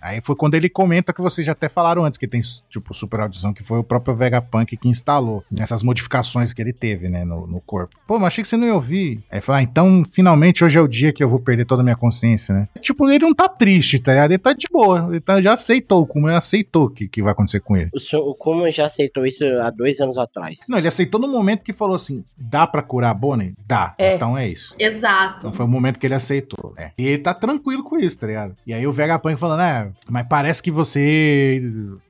Aí foi quando ele comenta que vocês já até falaram antes, que tem, tipo, super audição, que foi o próprio Vegapunk que instalou nessas modificações que ele teve, né, no, no corpo. Pô, mas achei que você não ia ouvir. Aí falou, ah, então finalmente hoje é o dia que eu vou perder toda a minha consciência, né? Tipo, ele não tá triste, tá ligado? Ele tá de boa. Ele tá- já aceitou, como ele aceitou que, que vai acontecer com ele. O, senhor, o Kuma já aceitou isso há dois anos atrás. Não, ele aceitou no momento que falou assim: dá pra curar a Bonnie? Dá. É. Então é isso. Exato. Então foi o momento que ele aceitou, né? E ele tá tranquilo com isso, tá ligado? E aí o Vegapunk falando, é, mas parece que você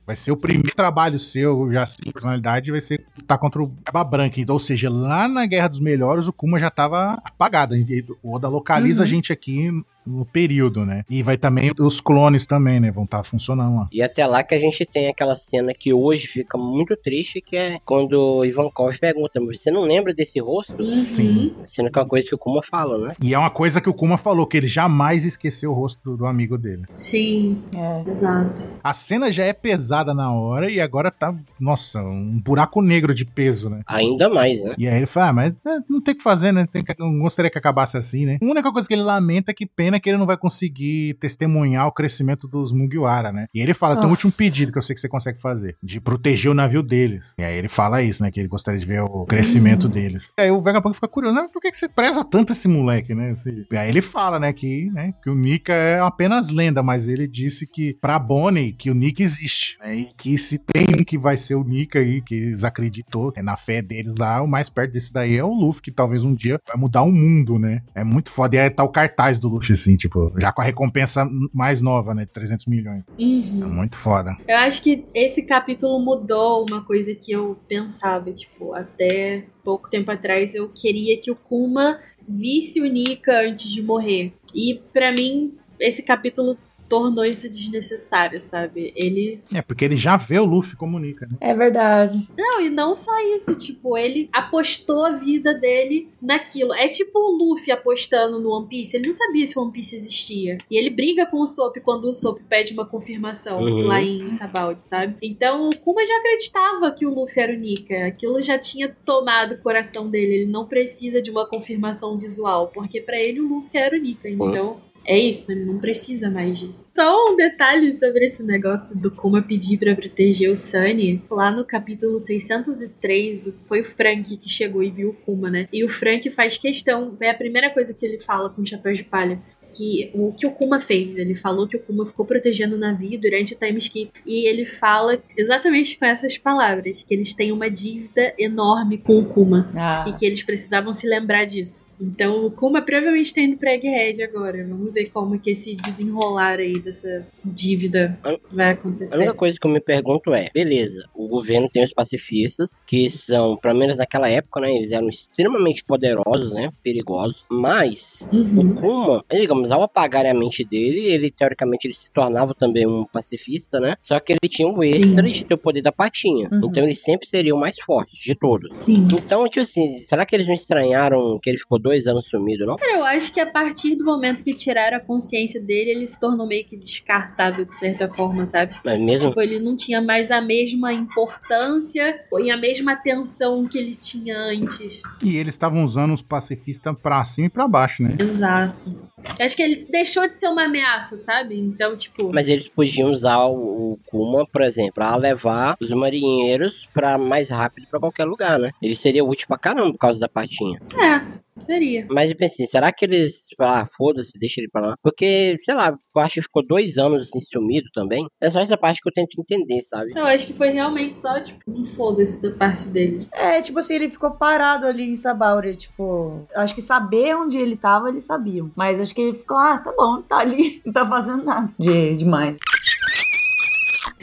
vai ser o primeiro trabalho seu, já sem personalidade, vai ser lutar contra o Barba Branca. Então, ou seja, lá na Guerra dos Melhores, o Kuma já tava apagado. O Oda localiza Uhum. a gente aqui no período, né? E vai também, os clones também, né? Vão estar funcionando lá. E até lá que a gente tem aquela cena que hoje fica muito triste, que é quando o Ivankov pergunta, mas você não lembra desse rosto? Uhum. Sim. Sendo que é uma coisa que o Kuma fala, né? E é uma coisa que o Kuma falou, que ele jamais esqueceu o rosto do, do amigo dele. Sim, É. exato. A cena já é pesada na hora e agora tá, nossa, um buraco negro de peso, né? Ainda mais, né? E aí ele fala, ah, mas é, não tem o que fazer, né? Tem que, não gostaria que acabasse assim, né? A única coisa que ele lamenta é que pena que ele não vai conseguir testemunhar o crescimento dos Mugiwara, né? E ele fala, tem um último pedido que eu sei que você consegue fazer, de proteger o navio deles. E aí ele fala isso, né? Que ele gostaria de ver o crescimento deles. E aí o Vegapunk fica curioso, né? Por que, que você preza tanto esse moleque, né? Esse- E aí ele fala, né, que, né, que o Nika é apenas lenda, mas ele disse que pra Bonnie, que o Nika existe, né? E que se tem um que vai ser o Nika aí, que eles acreditou, é na fé deles lá, o mais perto desse daí é o Luffy, que talvez um dia vai mudar o mundo, né? É muito foda. E aí tá o cartaz do Luffy, assim, tipo, já com a recompensa mais nova, né? 300 milhões. É Uhum. muito foda. Eu acho que esse capítulo mudou uma coisa que eu pensava, tipo, até pouco tempo atrás eu queria que o Kuma visse o Nika antes de morrer. E pra mim, esse capítulo tornou isso desnecessário, sabe? Ele. É, porque ele já vê o Luffy comunica, né? É verdade. Não, e não só isso, tipo, ele apostou a vida dele naquilo. É tipo o Luffy apostando no One Piece. Ele não sabia se o One Piece existia. E ele briga com o Sop quando o Sop pede uma confirmação Uhum. lá em Sabaldi, sabe? Então, o Kuma já acreditava que o Luffy era o Nika. Aquilo já tinha tomado o coração dele. Ele não precisa de uma confirmação visual, porque pra ele o Luffy era o Nika. Então. É isso, não precisa mais disso. Só um detalhe sobre esse negócio do Kuma pedir pra proteger o Sunny. Lá no capítulo 603, foi o Frank que chegou e viu o Kuma, né? E o Frank faz questão, é a primeira coisa que ele fala com o chapéu de palha. Que o que o Kuma fez, ele falou que o Kuma ficou protegendo o navio durante o time skip. E ele fala exatamente com essas palavras: que eles têm uma dívida enorme com o Kuma Ah. e que eles precisavam se lembrar disso. Então o Kuma provavelmente tá indo pra Egghead agora. Vamos ver como que esse desenrolar aí dessa dívida vai A acontecer. única coisa que eu me pergunto é, beleza, o governo tem os pacifistas, que são, pelo menos naquela época, né, eles eram extremamente poderosos, né, perigosos, mas o Uhum. Kuma, digamos, ao apagarem a mente dele, ele, teoricamente, ele se tornava também um pacifista, né, só que ele tinha o extra de ter o poder da patinha, Uhum. então ele sempre seria o mais forte de todos. Sim. Então, tipo assim, será que eles não estranharam que ele ficou dois anos sumido, não? Cara, eu acho que a partir do momento que tiraram a consciência dele, ele se tornou meio que descartável de certa forma, sabe? Mas mesmo Tipo, ele não tinha mais a mesma importância e a mesma atenção que ele tinha antes. E eles estavam usando os pacifistas pra cima e pra baixo, né? Exato. Eu acho que ele deixou de ser uma ameaça, sabe? Então, tipo. Mas eles podiam usar o, o Kuma, por exemplo, pra levar os marinheiros pra mais rápido pra qualquer lugar, né? Ele seria útil pra caramba por causa da patinha. É, seria. Mas eu pensei, será que eles. Ah, foda-se, deixa ele pra lá? Porque, sei lá, eu acho que ficou dois anos assim sumido também. É só essa parte que eu tento entender, sabe? Eu acho que foi realmente só, tipo, um foda-se da parte deles. É, tipo assim, ele ficou parado ali em Sabauri, tipo, acho que saber onde ele tava, eles sabiam. Mas acho que ele ficou, ah, tá bom, tá ali, não tá fazendo nada de demais.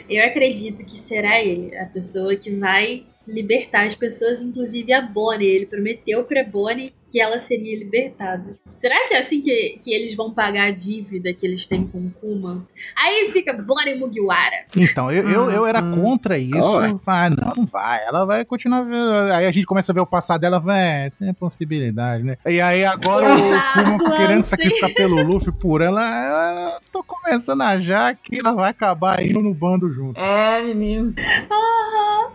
Eu acredito que será ele, a pessoa que vai libertar as pessoas, inclusive a Bonnie. Ele prometeu pra Bonnie que ela seria libertada. Será que é assim que, que eles vão pagar a dívida que eles têm com o Kuma? Aí fica Bonnie Mugiwara. Então, eu, eu, eu era contra isso. Falei, ah, não, não vai. Ela vai continuar vendo. Aí a gente começa a ver o passado dela, vai, tem possibilidade, né? E aí agora o Kuma querendo assim. sacrificar pelo Luffy por ela, eu tô começando a já que ela vai acabar indo no bando junto. É, menino. Aham, ah.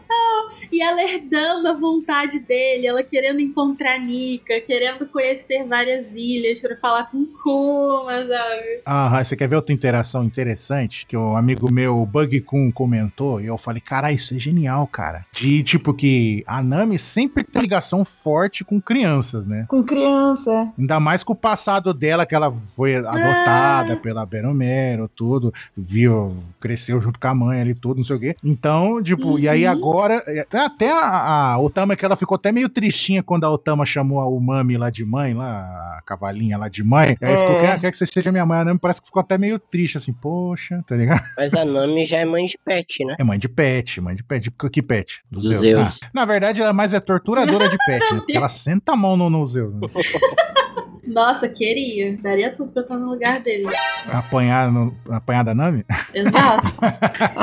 E ela herdando a vontade dele, ela querendo encontrar Nika, querendo conhecer várias ilhas pra falar com Kuma, sabe? Aham, você quer ver outra interação interessante? Que o amigo meu, o Bug Kun, comentou, e eu falei, cara, isso é genial, cara. De tipo que a Nami sempre tem ligação forte com crianças, né? Com criança. Ainda mais com o passado dela, que ela foi adotada pela Beromero, tudo, viu, cresceu junto com a mãe ali, tudo, não sei o quê. Então, tipo, e aí Uhum. agora, até, até a, a Otama, que ela ficou até meio tristinha quando a Otama chamou a Umami lá de mãe, lá, a cavalinha lá de mãe. Aí É. ficou, quer, quer que você seja minha mãe. A Nami parece que ficou até meio triste, assim, poxa, tá ligado? Mas a Nami já é mãe de pet, né? É mãe de pet, mãe de pet. Que- Que pet? Do Do Zeus. Zeus. Ah, na verdade, ela mais é torturadora de pet, né? Porque ela senta a mão no, no Zeus. Né? Nossa, queria. Daria tudo pra estar no lugar dele. Apanhar, no, apanhar da Nami? Exato.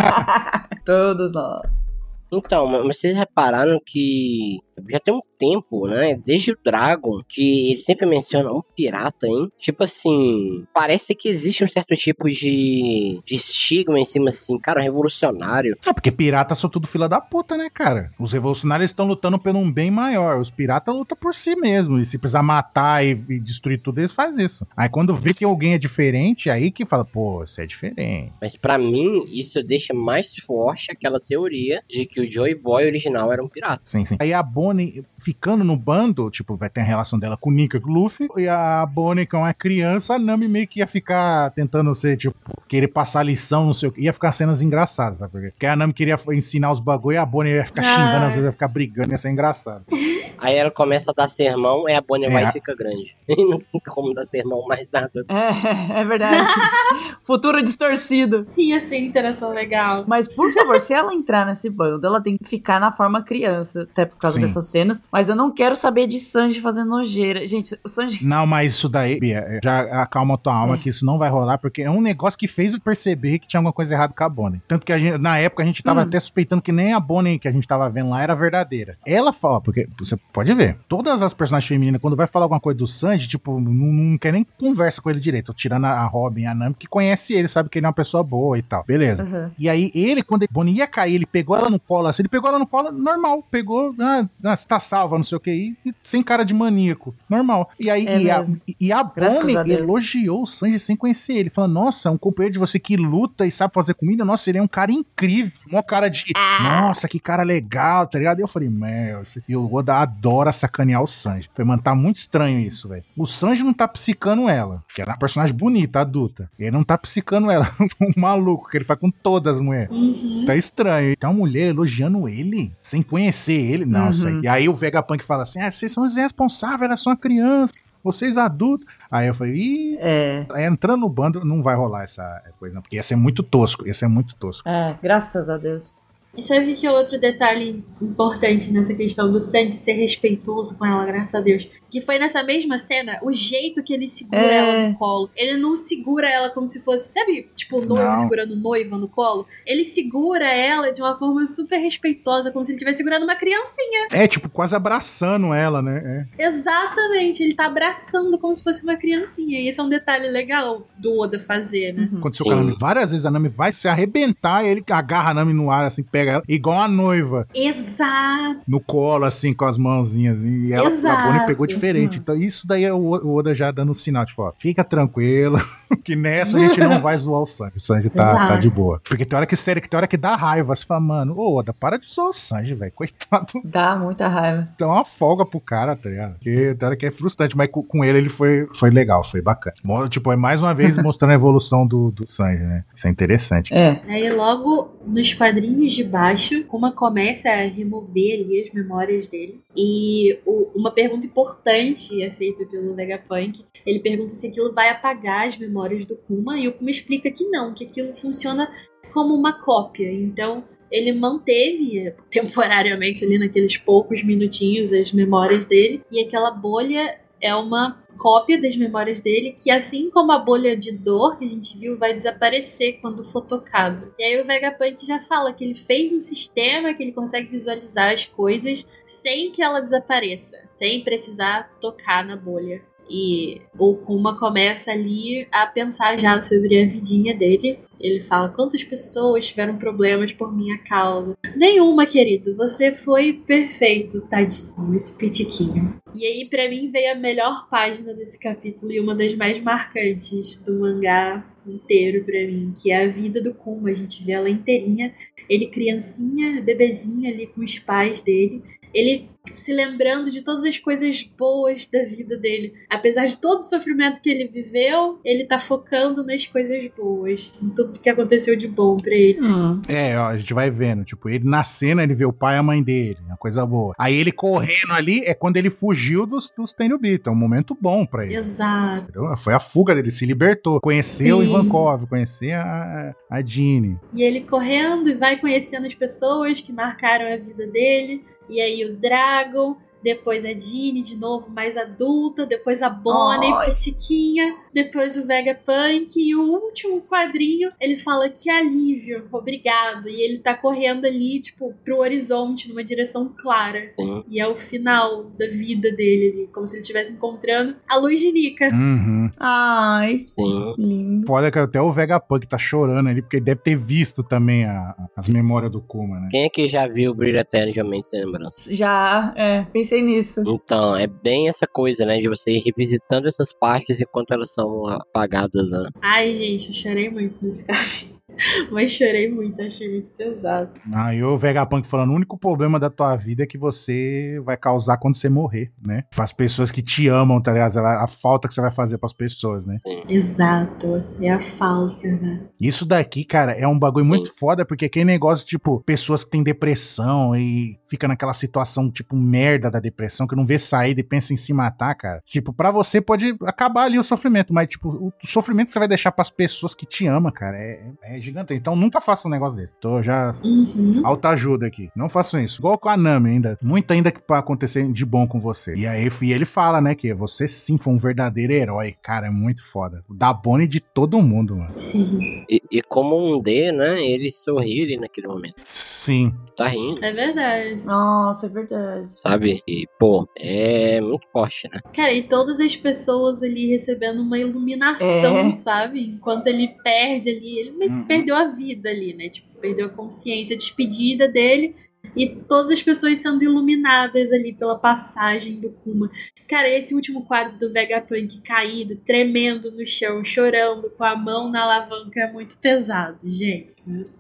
Todos nós. Então, mas vocês repararam que já tem um tempo, né? Desde o Dragon, que ele sempre menciona um pirata, hein? Tipo assim, parece que existe um certo tipo de, de estigma em cima, assim, cara, revolucionário. É, porque piratas são tudo fila da puta, né, cara? Os revolucionários estão lutando por um bem maior. Os piratas lutam por si mesmo. E se precisar matar e, e destruir tudo, eles fazem isso. Aí quando vê que alguém é diferente, aí que fala, pô, você é diferente. Mas pra mim, isso deixa mais forte aquela teoria de que o Joy Boy original era um pirata. Sim, sim. Aí a Bonnie ficando no bando, tipo, vai ter a relação dela com o Nika e com o Luffy. E a Bonnie, que é uma criança, a Nami meio que ia ficar tentando ser, tipo, querer passar lição, não sei o que. Ia ficar cenas engraçadas, sabe? Porque a Nami queria ensinar os bagulho e a Bonnie ia ficar Ah. xingando, às vezes ia ficar brigando, ia ser engraçado. Aí ela começa a dar sermão, aí a Bonnie É. vai e fica grande. E não tem como dar sermão mais nada. É, é verdade. Futuro distorcido. Ia ser interação legal. Mas, por favor, se ela entrar nesse bando, ela tem que ficar na forma criança, até por causa Sim. dessas cenas. Mas eu não quero saber de Sanji fazendo nojeira. Gente, o Sanji. Não, mas isso daí, Bia, já acalma tua alma É. que isso não vai rolar, porque é um negócio que fez eu perceber que tinha alguma coisa errada com a Bonnie. Tanto que a gente, na época a gente tava Hum. até suspeitando que nem a Bonnie que a gente tava vendo lá era verdadeira. Ela fala, porque você pode ver, todas as personagens femininas, quando vai falar alguma coisa do Sanji, tipo, não, não quer nem conversa com ele direito, tirando a Robin e a Nami, que conhece ele, sabe que ele é uma pessoa boa e tal. Beleza. Aham. E aí, ele, quando a Bonnie ia cair, ele pegou ela no colo, assim, ele pegou ela no colo normal, pegou, ah, ah, você tá salva, não sei o que, e, e sem cara de maníaco, normal. E aí, É e, a, e- e a Bonnie a elogiou o Sanji sem conhecer ele, falando, nossa, um companheiro de você que luta e sabe fazer comida, nossa, ele é um cara incrível, um cara de, nossa, que cara legal, tá ligado? E eu falei, meu, e o Oda adora sacanear o Sanji. Falei, mano, tá muito estranho isso, velho. O Sanji não tá psicando ela, que ela é uma personagem bonita, adulta. Ele não tá psicando ela, um maluco, que ele faz com todas as mulheres. Uhum. Tá estranho. Tem uma mulher elogiando ele, sem conhecer ele. Não, Uhum. sei. E aí o Vegapunk fala assim: ah, vocês são os irresponsáveis, ela é só uma criança. Vocês adultos. Aí eu falei, ih, É. entrando no bando não vai rolar essa, essa coisa, não. Porque ia ser muito tosco. Ia ser muito tosco. É, graças a Deus. E sabe o que é outro detalhe importante nessa questão do Sandy ser respeitoso com ela, graças a Deus? Que foi nessa mesma cena, o jeito que ele segura É. ela no colo. Ele não segura ela como se fosse, sabe, tipo, noivo Não. segurando noiva no colo? Ele segura ela de uma forma super respeitosa, como se ele estivesse segurando uma criancinha. É, tipo, quase abraçando ela, né? É. Exatamente, ele tá abraçando como se fosse uma criancinha. E esse é um detalhe legal do Oda fazer, né? Uhum. Aconteceu Sim. com a Nami várias vezes. A Nami vai se arrebentar e ele agarra a Nami no ar, assim, pega ela, igual a noiva, Exato. no colo, assim, com as mãozinhas. E ela, a Exato. Bonnie pegou diferente. Uhum. Então, isso daí é o o Oda já dando um sinal, tipo, ó, fica tranquilo, que nessa a gente não vai zoar o Sanji. O Sanji tá, Exato. tá de boa. Porque tem hora que sério, que tem hora que dá raiva. Você fala, mano, ô Oda, para de zoar o Sanji, velho. Coitado, Dá muita raiva. dá uma folga pro cara, tá ligado? Porque tem hora que é frustrante, mas com, com ele ele foi, foi legal, foi bacana. Tipo, é mais uma vez mostrando a evolução do, do Sanji, né? Isso é interessante. É. Aí logo nos quadrinhos de baixo, Kuma começa a remover ali as memórias dele. E o- uma pergunta importante é feita pelo Vegapunk. Ele pergunta se aquilo vai apagar as memórias do Kuma e o Kuma explica que não, que aquilo funciona como uma cópia. Então ele manteve temporariamente ali naqueles poucos minutinhos as memórias dele e aquela bolha é uma cópia das memórias dele, que assim como a bolha de dor que a gente viu, vai desaparecer quando for tocado. E aí o Vegapunk já fala que ele fez um sistema que ele consegue visualizar as coisas sem que ela desapareça, sem precisar tocar na bolha. E o Kuma começa ali a pensar já sobre a vidinha dele. Ele fala: quantas pessoas tiveram problemas por minha causa? Nenhuma, querido. Você foi perfeito, tadinho. Muito pitiquinho. E aí, pra mim, veio a melhor página desse capítulo e uma das mais marcantes do mangá inteiro pra mim, que é a vida do Kuma. A gente vê ela inteirinha, ele criancinha, bebezinho ali com os pais dele, ele se lembrando de todas as coisas boas da vida dele. Apesar de todo o sofrimento que ele viveu, ele tá focando nas coisas boas, em tudo que aconteceu de bom pra ele. Hum. É, ó, a gente vai vendo, tipo, ele na cena, ele vê o pai e a mãe dele, uma coisa boa. Aí ele correndo ali, é quando ele fugiu dos, dos Tenryubito, é um momento bom pra ele. Exato. entendeu? Foi a fuga dele, se libertou. Conheceu o Sim. Ivankov, conhecer a, a Jeanne. E ele correndo e vai conhecendo as pessoas que marcaram a vida dele. E aí o Dragon, depois a Jeanne de novo, mais adulta, depois a Bonnie, Ai. pitiquinha, depois o Vegapunk e o último quadrinho, ele fala que alívio, obrigado. E ele tá correndo ali, tipo, pro horizonte, numa direção clara. Sim. E é o final da vida dele ali, como se ele estivesse encontrando a luz de Nika. Uhum. Ai, Sim. lindo. Foda que até o Vegapunk tá chorando ali, porque ele deve ter visto também a- a- as memórias do Kuma, né? Quem é que já viu o Brilho Eterno de Uma Mente Sem Lembrança? Já, é, pensei nisso. Então, é bem essa coisa, né? De você ir revisitando essas partes enquanto elas são apagadas, né? Ai, gente, eu chorei muito nesse capítulo. Mas chorei muito, achei muito pesado. Aí o Vegapunk falando, o único problema da tua vida é que você vai causar quando você morrer, né? Para as pessoas que te amam, tá ligado? A falta que você vai fazer para as pessoas, né? Sim. Exato. É a falta, né? Isso daqui, cara, é um bagulho muito foda, porque aquele negócio, tipo, pessoas que têm depressão e fica naquela situação, tipo, merda da depressão, que não vê saída e pensa em se matar, cara. Tipo, pra você pode acabar ali o sofrimento, mas, tipo, o sofrimento que você vai deixar pras pessoas que te amam, cara, é, é gigante. Então nunca faça um negócio desse. Tô já. Uhum. Alta ajuda aqui. Não façam isso. Igual com a Nami ainda. Muito ainda que pra acontecer de bom com você. E aí e ele fala, né, que você sim foi um verdadeiro herói. Cara, é muito foda. O da Bonnie de todo mundo, mano. Sim. E, e como um D, né? Ele sorriu ali naquele momento. Sim. Tá rindo, É verdade. Nossa, é verdade. sabe? E, pô, é muito forte, né? Cara, e todas as pessoas ali recebendo uma iluminação, É. sabe? Enquanto ele perde ali, ele. Perdeu a vida ali, né? Tipo, perdeu a consciência, a despedida dele. E todas as pessoas sendo iluminadas ali pela passagem do Kuma. Cara, esse último quadro do Vegapunk caído, tremendo no chão, chorando, com a mão na alavanca, é muito pesado, gente.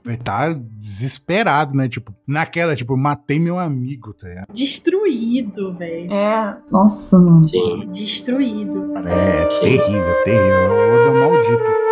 Ele tá desesperado, né? Tipo, naquela, tipo, matei meu amigo, tá ligado? Destruído, velho. É. Nossa, mano. Sim. Destruído. É terrível, terrível. O Oda é um maldito.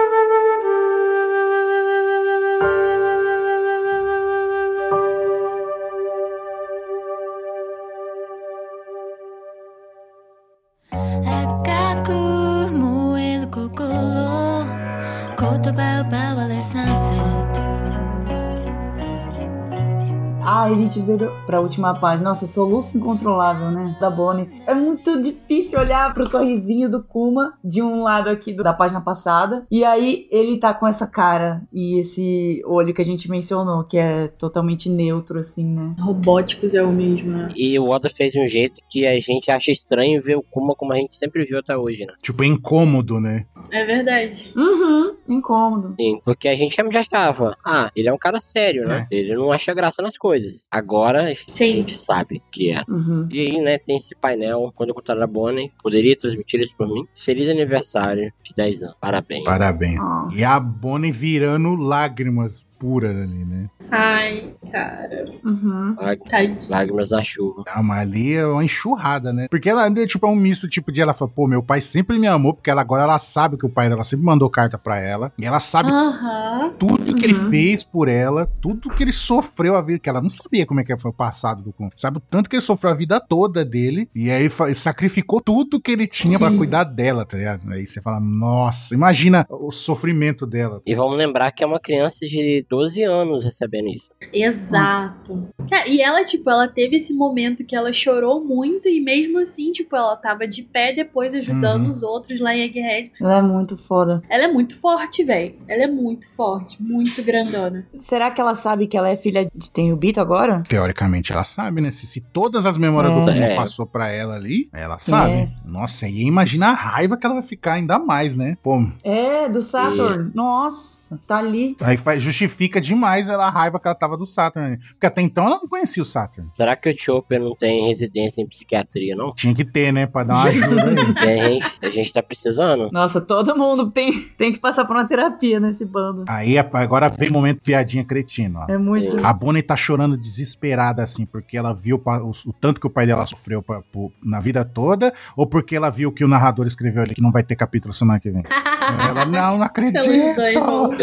Gente vira pra última página. Nossa, soluço incontrolável, né? Da Bonnie. É muito difícil olhar pro sorrisinho do Kuma de um lado aqui do- da página passada. E aí ele tá com essa cara e esse olho que a gente mencionou, que é totalmente neutro, assim, né? Robóticos é o mesmo, né? E o Oda fez de um jeito que a gente acha estranho ver o Kuma como a gente sempre viu até hoje, né? Tipo, é incômodo, né? É verdade. Uhum, incômodo. Sim, porque a gente já estava. Ah, ele é um cara sério, né? Ele não acha graça nas coisas. Agora a Sim. gente sabe que é. Uhum. E aí, né, tem esse painel. Quando eu contar a Bonnie, poderia transmitir isso por mim. Feliz aniversário de 10 anos. Parabéns. Parabéns. Ah. E a Bonnie virando lágrimas puras ali, né? Ai, cara. Uhum. Lá- Tadinho. Lágrimas na chuva. Ah, mas ali é uma enxurrada, né? Porque ela, tipo, é um misto, tipo, de ela fala, pô, meu pai sempre me amou, porque ela agora ela sabe que o pai dela sempre mandou carta pra ela. E ela sabe Aham. tudo que ele Uhum. fez por ela, tudo que ele sofreu a vida, que ela não sabia como é que foi o passado do Kun. Sabe o tanto que ele sofreu a vida toda dele, e aí sacrificou tudo que ele tinha pra Sim. cuidar dela, tá ligado? Aí você fala, nossa, imagina o sofrimento dela. E vamos lembrar que é uma criança de 12 anos recebendo isso. Exato. Cara, e ela, tipo, ela teve esse momento que ela chorou muito e mesmo assim, tipo, ela tava de pé depois ajudando Uhum. os outros lá em Egghead. Ela é muito foda. Ela é muito forte, velho. Ela é muito forte, muito grandona. Será que ela sabe que ela é filha de Tenryubito agora? Teoricamente ela sabe, né? Se, se todas as memórias É. do É. passou pra ela ali, ela sabe. É. Nossa, e imagina a raiva que ela vai ficar ainda mais, né? Pô, É, do Saturn. Nossa, tá ali. aí faz, justifica demais ela, a raiva que ela tava do Saturn. Porque até então ela não conhecia o Saturn. Será que o Chopper não tem residência em psiquiatria, não? Tinha que ter, né? Pra dar uma ajuda aí. A gente, a gente tá precisando. Nossa, todo mundo tem, tem que passar por uma terapia nesse bando. Aí agora vem o momento piadinha cretina, ó. É muito. A Bonnie tá chorando desesperada, assim, porque ela viu o, o tanto que o pai dela sofreu pra- po- na vida toda, ou porque ela viu que o narrador escreveu ali que não vai ter capítulo semana que vem. ela, não, não acredito! Pelos dois,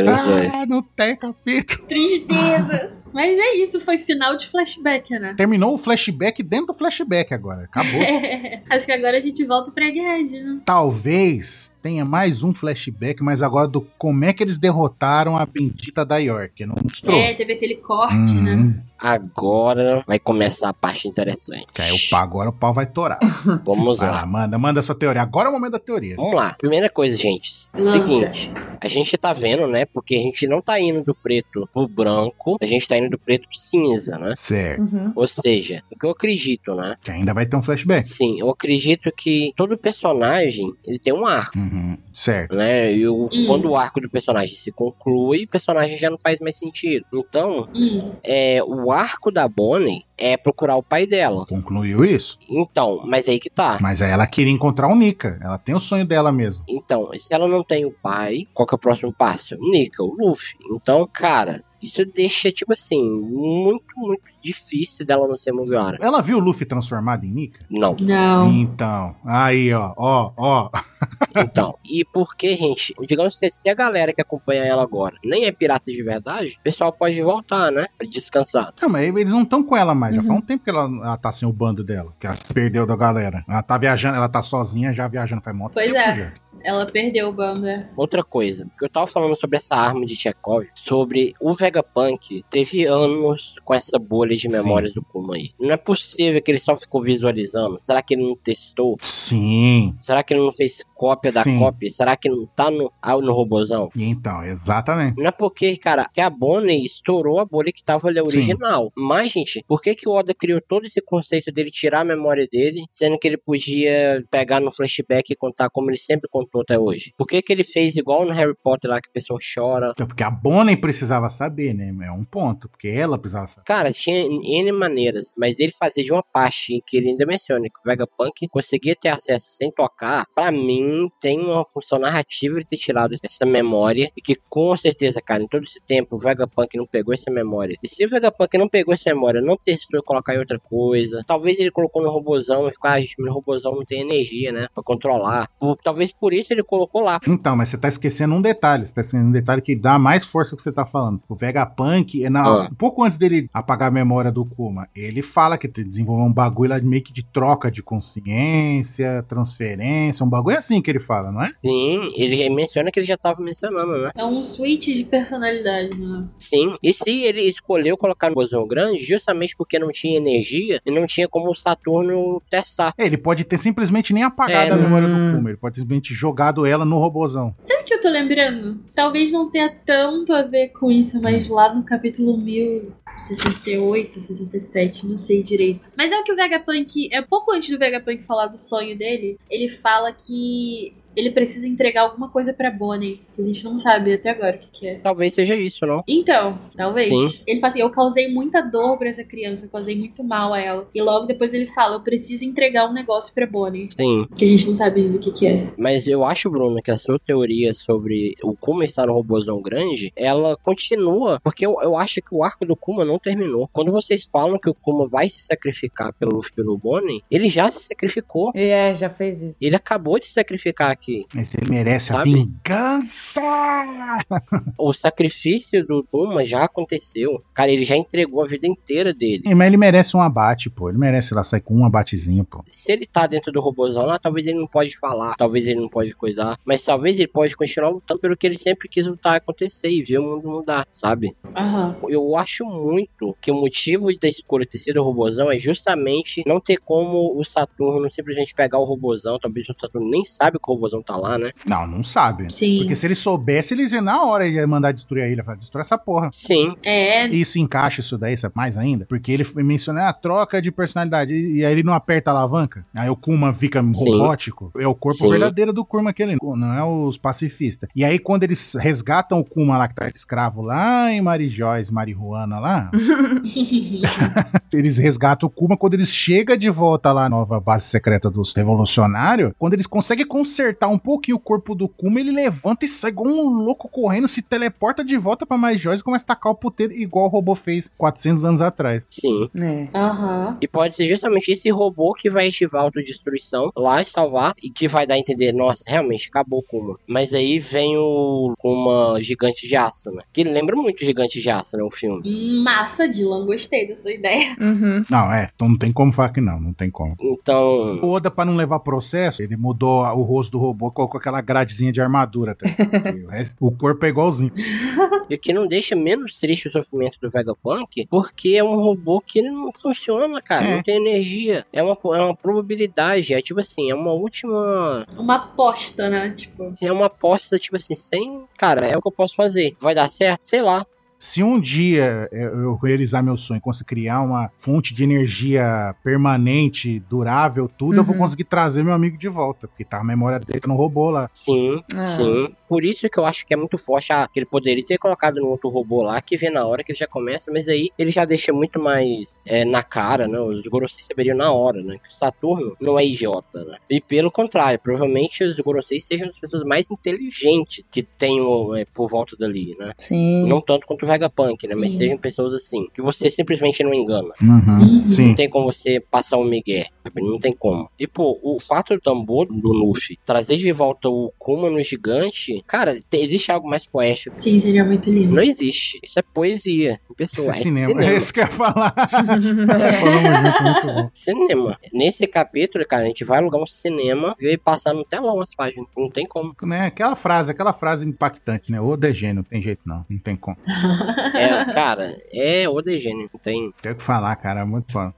Ah, dois. não tem capítulo. Tristeza. Mas é isso, foi final de flashback, né? Terminou o flashback dentro do flashback agora. Acabou. Acho que agora a gente volta pra Egghead, né? Talvez tenha mais um flashback, mas agora do como é que eles derrotaram a bendita da York. Não mostrou. É, teve aquele corte, né? Uhum. Agora vai começar a parte interessante. Que aí o pau, agora o pau vai torar. Vamos Vai lá. lá, manda, manda sua teoria. Agora é o momento da teoria. Vamos lá. Primeira coisa, gente. É seguinte. A gente tá vendo, né? Porque a gente não tá indo do preto pro branco. A gente tá indo do preto pro cinza, né? Certo. Uhum. Ou seja, o que eu acredito, né? Que ainda vai ter um flashback. Sim, eu acredito que todo personagem, ele tem um arco, Uhum. Certo. né? E o- Hum. quando o arco do personagem se conclui, o personagem já não faz mais sentido. Então, Hum, é, o arco da Bonnie é procurar o pai dela. Concluiu isso. Então, mas aí que tá. Mas aí ela queria encontrar o Nika. Ela tem o sonho dela mesmo. Então, se ela não tem o pai, qual que é o próximo passo? Nika, o Luffy. Então, cara, isso deixa, tipo assim, muito, muito difícil dela não ser Mugiwara. Ela viu o Luffy transformado em Nika? Não. Não. Então, aí, ó, ó, ó. Então, e porque, gente, digamos que se a galera que acompanha ela agora nem é pirata de verdade, o pessoal pode voltar, né? Pra descansar. Não, mas eles não estão com ela mais. Já Uhum. faz um tempo que ela, ela tá sem o bando dela. Que ela se perdeu da galera. Ela tá viajando, ela tá sozinha, já viajando faz muito Pois tempo é. já. Ela perdeu o bando, é. Outra coisa, que eu tava falando sobre essa arma de Chekhov, sobre o Vegapunk, teve anos com essa bolha de Sim. memórias do Kuma aí. Não é possível que ele só ficou visualizando. Será que ele não testou? Sim. Será que ele não fez cópia da Sim. cópia? Será que não tá no, ah, no robozão? Então, exatamente. Não é porque, cara, que a Bonnie estourou a bolha que tava ali Sim. original. Mas, gente, por que que o Oda criou todo esse conceito dele tirar a memória dele, sendo que ele podia pegar no flashback e contar como ele sempre contou até hoje? Por que que ele fez igual no Harry Potter lá, que a pessoa chora? Então, Porque a Bonnie precisava saber, né? É um ponto. Porque ela precisava saber. Cara, tinha N maneiras, mas ele fazer de uma parte em que ele ainda menciona que o Vegapunk conseguia ter acesso sem tocar, pra mim tem uma função narrativa ele ter tirado essa memória e que com certeza, cara, em todo esse tempo o Vegapunk não pegou essa memória. E se o Vegapunk não pegou essa memória, não testou colocar em outra coisa, talvez ele colocou no robozão e ficou, ah, gente, meu robozão não tem energia, né, pra controlar. Por- talvez por isso ele colocou lá. Então, mas você tá esquecendo um detalhe. Você tá esquecendo um detalhe que dá mais força que você tá falando. O Vegapunk, é na, Ah. um pouco antes dele apagar a memória do Kuma, ele fala que desenvolveu um bagulho lá meio que de troca de consciência, transferência, um bagulho assim que ele fala, não é? Sim, ele menciona que ele já tava mencionando, né? É um switch de personalidade, né? Sim. E se ele escolheu colocar no Bozão Grande, justamente porque não tinha energia e não tinha como o Saturno testar. É, ele pode ter simplesmente nem apagado É, a memória hum. do Kuma, ele pode simplesmente jogado ela no robozão. Sabe o que eu tô lembrando? Talvez não tenha tanto a ver com isso, mas lá no capítulo 1068, 67, não sei direito. Mas é o que o Vegapunk. É pouco antes do Vegapunk falar do sonho dele, ele fala que ele precisa entregar alguma coisa pra Bonnie, que a gente não sabe até agora o que, que é. Talvez seja isso, não? Então, talvez. Sim. Ele fala assim: eu causei muita dor pra essa criança, eu causei muito mal a ela. E logo depois ele fala: eu preciso entregar um negócio pra Bonnie. Sim. Que a gente não sabe ainda o que, que é. Mas eu acho, Bruno, que a sua teoria sobre o Kuma estar no robôzão grande, ela continua. Porque eu, eu acho que o arco do Kuma não terminou. Quando vocês falam que o Kuma vai se sacrificar pelo pelo Bonnie, ele já se sacrificou. É, já fez isso. Ele acabou de se sacrificar aqui. Mas ele merece a Sabe? vingança! O sacrifício do Kuma já aconteceu. Cara, ele já entregou a vida inteira dele. É, Mas ele merece um abate, pô. Ele merece lá sair com um abatezinho, pô. Se ele tá dentro do robôzão lá, talvez ele não pode falar, talvez ele não pode coisar, mas talvez ele pode continuar lutando pelo que ele sempre quis lutar acontecer e ver o mundo mudar, sabe? Aham. Eu acho muito que o motivo da escolha ter sido o robôzão é justamente não ter como o Saturno simplesmente pegar o robôzão, talvez o Saturno nem sabe que o robôzão tá lá, né? Não, não sabe. Sim. Porque se ele soubesse, ele ia na hora ele ia mandar destruir a ilha. Falar, destrói essa porra. Sim, É, Isso encaixa isso daí, sabe? Mais ainda. Porque ele foi mencionar a troca de personalidade. E, e aí ele não aperta a alavanca. Aí o Kuma fica robótico. É o corpo Sim. verdadeiro do Kuma aquele. Não é os pacifistas. E aí quando eles resgatam o Kuma lá, que tá escravo lá em Marijóis, Marihuana lá. eles resgatam o Kuma quando eles chegam de volta lá na nova base secreta dos revolucionários. Quando eles conseguem consertar um pouquinho o corpo do Kuma, ele levanta e sai igual um louco correndo, se teleporta de volta pra mais joias e começa a tacar o puteiro igual o robô fez 400 anos atrás. sim. É. aham. E pode ser justamente esse robô que vai ativar a autodestruição lá e salvar, e que vai dar a entender, nossa, realmente acabou o Kuma. Mas aí vem o Kuma gigante de aço, né? Que lembra muito o gigante de aço, né? O filme. Massa, Dylan, gostei dessa ideia. Uhum. Não, é, então não tem como falar que não, não tem como. Então, O Oda, pra não levar processo, ele mudou o rosto do robô, colocou aquela gradezinha de armadura. Tá? o, resto- o corpo é igualzinho. E o que não deixa menos triste o sofrimento do Vegapunk, porque é um robô que ele não funciona, cara. É. Não tem energia. É uma, é uma probabilidade. É tipo assim, é uma última. Uma aposta, né? Tipo. É uma aposta, tipo assim, sem. Cara, é o que eu posso fazer. Vai dar certo? Sei lá. Se um dia eu realizar meu sonho, conseguir criar uma fonte de energia permanente, durável, tudo, eu vou Uhum. conseguir trazer meu amigo de volta, porque tá a memória dele no robô lá. Sim, Ah. sim. Por isso que eu acho que é muito forte ah, que ele poderia ter colocado no outro robô lá, que vê na hora que ele já começa, mas aí ele já deixa muito mais é, na cara, né? Os Gorosei saberiam na hora, né? Que o Saturno não é idiota, né? E pelo contrário, provavelmente os Gorosei sejam as pessoas mais inteligentes que tenham é, por volta dali, né? Sim. Não tanto quanto o Vegapunk, né? Mas Sim. sejam pessoas assim, que você simplesmente não engana. Uhum. Sim. Não tem como você passar um migué, sabe? Não tem como. E, pô, o fato do tambor do Luffy trazer de volta o Kuma no gigante, cara, te- existe algo mais poético. Sim, seria muito lindo. Não existe. Isso é poesia. Em Isso pessoa. é cinema. É isso que eu ia falar. Falamos junto, muito bom. Cinema. Nesse capítulo, cara, a gente vai alugar um cinema e passar no telão as páginas. Não tem como. Né? Aquela frase, aquela frase impactante, né? O DG, não tem jeito não. Não tem como. É, cara, é o. Não tem. Tem o que falar, cara. é Muito foda.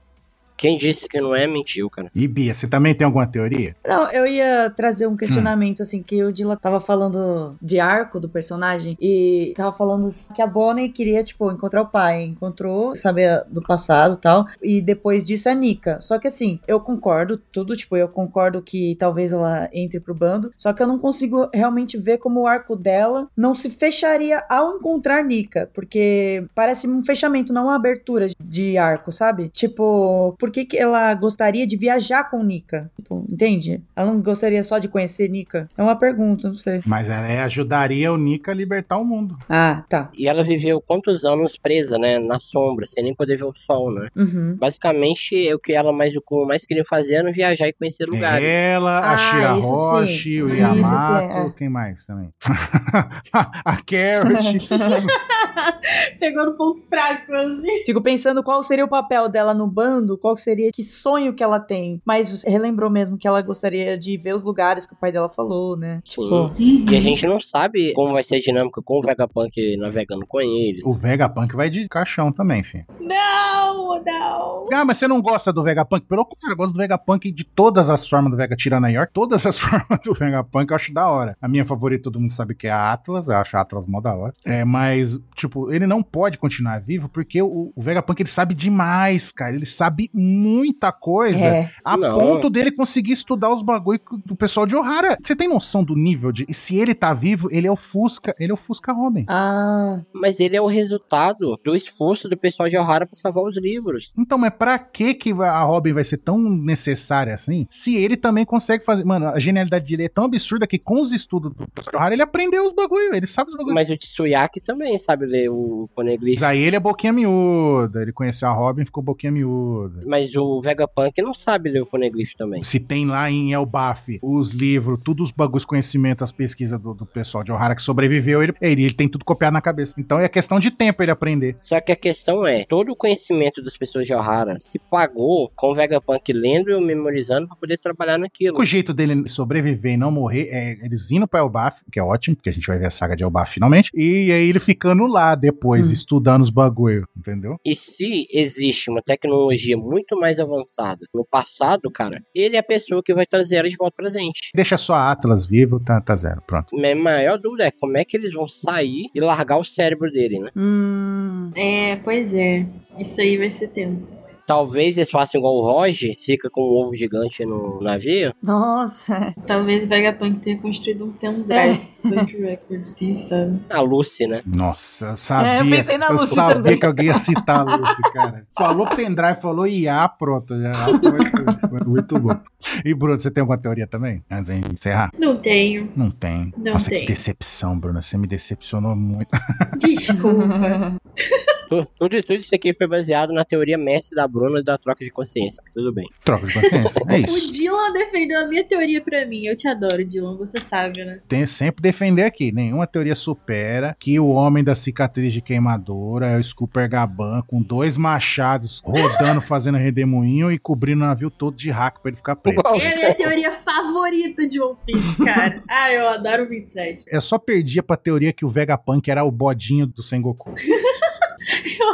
Quem disse que não é, mentiu, cara. E Bia, você também tem alguma teoria? Não, eu ia trazer um questionamento, assim, que o Dila tava falando de arco do personagem e tava falando que a Bonnie queria, tipo, encontrar o pai. Encontrou, saber do passado e tal. E depois disso a Nika. Só que assim, eu concordo tudo, tipo, eu concordo que talvez ela entre pro bando. Só que eu não consigo realmente ver como o arco dela não se fecharia ao encontrar Nika. Porque parece um fechamento, não uma abertura de arco, sabe? Tipo, por que, que ela gostaria de viajar com Nika? Tipo, entende? Ela não gostaria só de conhecer Nika? É uma pergunta, não sei. Mas ela é- ajudaria o Nika a libertar o mundo. Ah, tá. E ela viveu quantos anos presa, né? Na sombra, sem nem poder ver o sol, né? Uhum. Basicamente, o que ela mais o mais queriam fazer era viajar e conhecer lugares. Ela, a Ah, Shira isso sim. Roshi, o Sim, Yamato, é. quem mais também? a Carrot. Pegou no ponto fraco, assim. Fico pensando qual seria o papel dela no bando, qual seria, que sonho que ela tem. Mas você relembrou mesmo que ela gostaria de ver os lugares que o pai dela falou, né? Sim. Tipo, E a gente não sabe como vai ser a dinâmica com o Vegapunk navegando com eles. o Vegapunk vai de caixão também, filho. Não, não. Ah, mas você não gosta do Vegapunk? Pelo contrário, eu gosto do Vegapunk de todas as formas do Vega, tirando a York, todas as formas do Vegapunk eu acho da hora. A minha favorita, todo mundo sabe que é a Atlas, eu acho a Atlas mó da hora. É, mas, tipo, ele não pode continuar vivo porque o, o Vegapunk ele sabe demais, cara. Ele sabe muita coisa. é. A Não. ponto dele conseguir estudar os bagulho do pessoal de Ohara. Você tem noção do nível de. E se ele tá vivo, ele é o Fusca. Ele é o Fusca Robin. Ah, Mas ele é o resultado do esforço do pessoal de Ohara pra salvar os livros. Então, mas pra que que a Robin vai ser tão necessária assim? Se ele também consegue fazer. Mano, a genialidade dele é tão absurda que com os estudos do pessoal de Ohara, ele aprendeu os bagulho. Ele sabe os bagulho. Mas o Tsuyaki também sabe ler o Poneglyph. Mas aí ele é boquinha miúda. Ele conheceu a Robin e ficou boquinha miúda. Mas o Vegapunk não sabe ler o Poneglyph também. Se tem lá em Elbaf os livros, todos os bagulhos, conhecimentos, as pesquisas do, do pessoal de Ohara que sobreviveu, ele, ele, ele tem tudo copiado na cabeça. Então é questão de tempo ele aprender. Só que a questão é, todo o conhecimento das pessoas de Ohara se pagou com o Vegapunk lendo e memorizando pra poder trabalhar naquilo. O jeito dele sobreviver e não morrer é eles indo pra Elbaf, que é ótimo, porque a gente vai ver a saga de Elbaf finalmente, e aí ele ficando lá depois, Hum. estudando os bagulho, entendeu? E se existe uma tecnologia muito mais avançada no passado, cara, ele é a pessoa que vai trazer ela de volta pra gente. Deixa só a Atlas vivo, tá, tá zero, pronto. Minha maior dúvida é como é que eles vão sair e largar o cérebro dele, né? hum, É, pois é. Isso aí vai ser tenso. Talvez eles façam igual o Roger, fica com um ovo gigante no navio. nossa. Talvez o Vegapunk tenha construído um pendrive de records, quem sabe. A Lucy, né? Nossa, eu sabia. É, eu pensei na Lucy sabia também. que alguém ia citar a Lucy, cara. Falou pendrive, falou IA, pronto. Já, muito bom. E Bruno, você tem alguma teoria também? Antes de a encerrar? Não tenho. Não tem. Não Nossa, tem. que decepção, Bruno. Você me decepcionou muito. Desculpa. Tu- Tudo, tudo isso aqui foi baseado na teoria Messi da Bruna da troca de consciência. Tudo bem. Troca de consciência. É o isso. Dylan defendeu a minha teoria pra mim. Eu te adoro, Dylan. Você sabe, né? Tem que sempre defender aqui. Nenhuma teoria supera que o homem da cicatriz de queimadura é o Scooper Gaban com dois machados rodando, fazendo redemoinho e cobrindo o navio todo de hack pra ele ficar preso. É a minha teoria favorita de One Piece, cara. ah, eu adoro o 27. Eu só perdia pra teoria que o Vegapunk era o bodinho do Sengoku.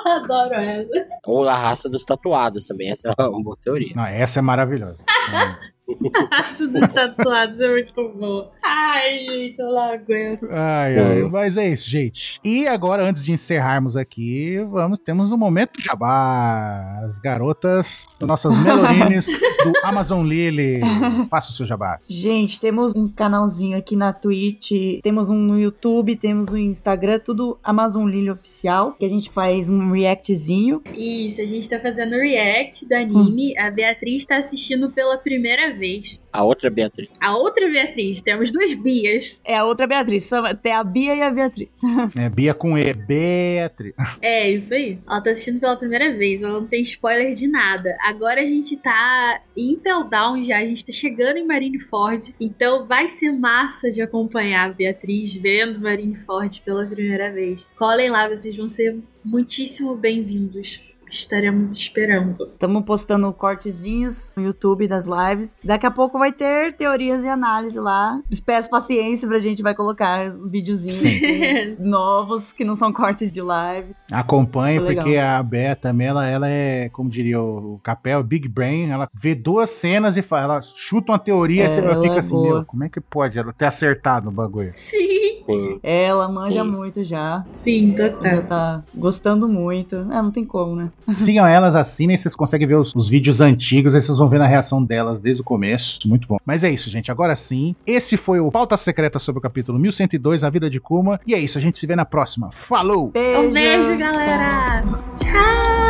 Eu adoro ela. Ou a raça dos tatuados também. Essa é uma boa teoria. Não, essa é maravilhosa. Raça dos tatuados é muito boa. A Ai, gente, eu não aguento. Ai, ai, mas é isso, gente. E agora, antes de encerrarmos aqui, vamos, temos um momento jabá. As garotas, nossas melorines do Amazon Lily. Faça o seu jabá. Gente, temos um canalzinho aqui na Twitch, temos um no YouTube, temos um Instagram, tudo Amazon Lily Oficial, que a gente faz um reactzinho. Isso, a gente tá fazendo react do anime. A Beatriz tá assistindo pela primeira vez. A outra Beatriz. A outra Beatriz, temos duas Bias. É a outra Beatriz, só- tem a Bia e a Beatriz. É Bia com E. Beatriz. É, isso aí. Ela tá assistindo pela primeira vez, ela não tem spoiler de nada. Agora a gente tá em Impel Down já, a gente tá chegando em Marineford. Então vai ser massa de acompanhar a Beatriz vendo Marineford pela primeira vez. Colhem lá, vocês vão ser muitíssimo bem-vindos. Estaremos esperando. Estamos postando cortezinhos no YouTube das lives. Daqui a pouco vai ter teorias e análise lá. Peço paciência pra gente vai colocar os videozinhos Sim. assim, novos que não são cortes de live. Acompanhe, Foi legal. porque a Bea também, ela, ela é, como diria o Capel, Big Brain. Ela vê duas cenas e fala, ela chuta uma teoria É, e você ela fica é assim, boa. meu, como é que pode ela ter acertado o bagulho? Sim, Sim. Ela manja Sim. muito já. sim, Já total. tá gostando muito. É, não tem como, né? Sigam elas, assinem, vocês conseguem ver os, os vídeos antigos, aí vocês vão ver a reação delas desde o começo. Muito bom. Mas é isso, gente. Agora sim, esse foi o Pauta Secreta sobre o capítulo 1102, A Vida de Kuma. E é isso, a gente se vê na próxima. Falou! Beijo! Um beijo, galera! Tchau!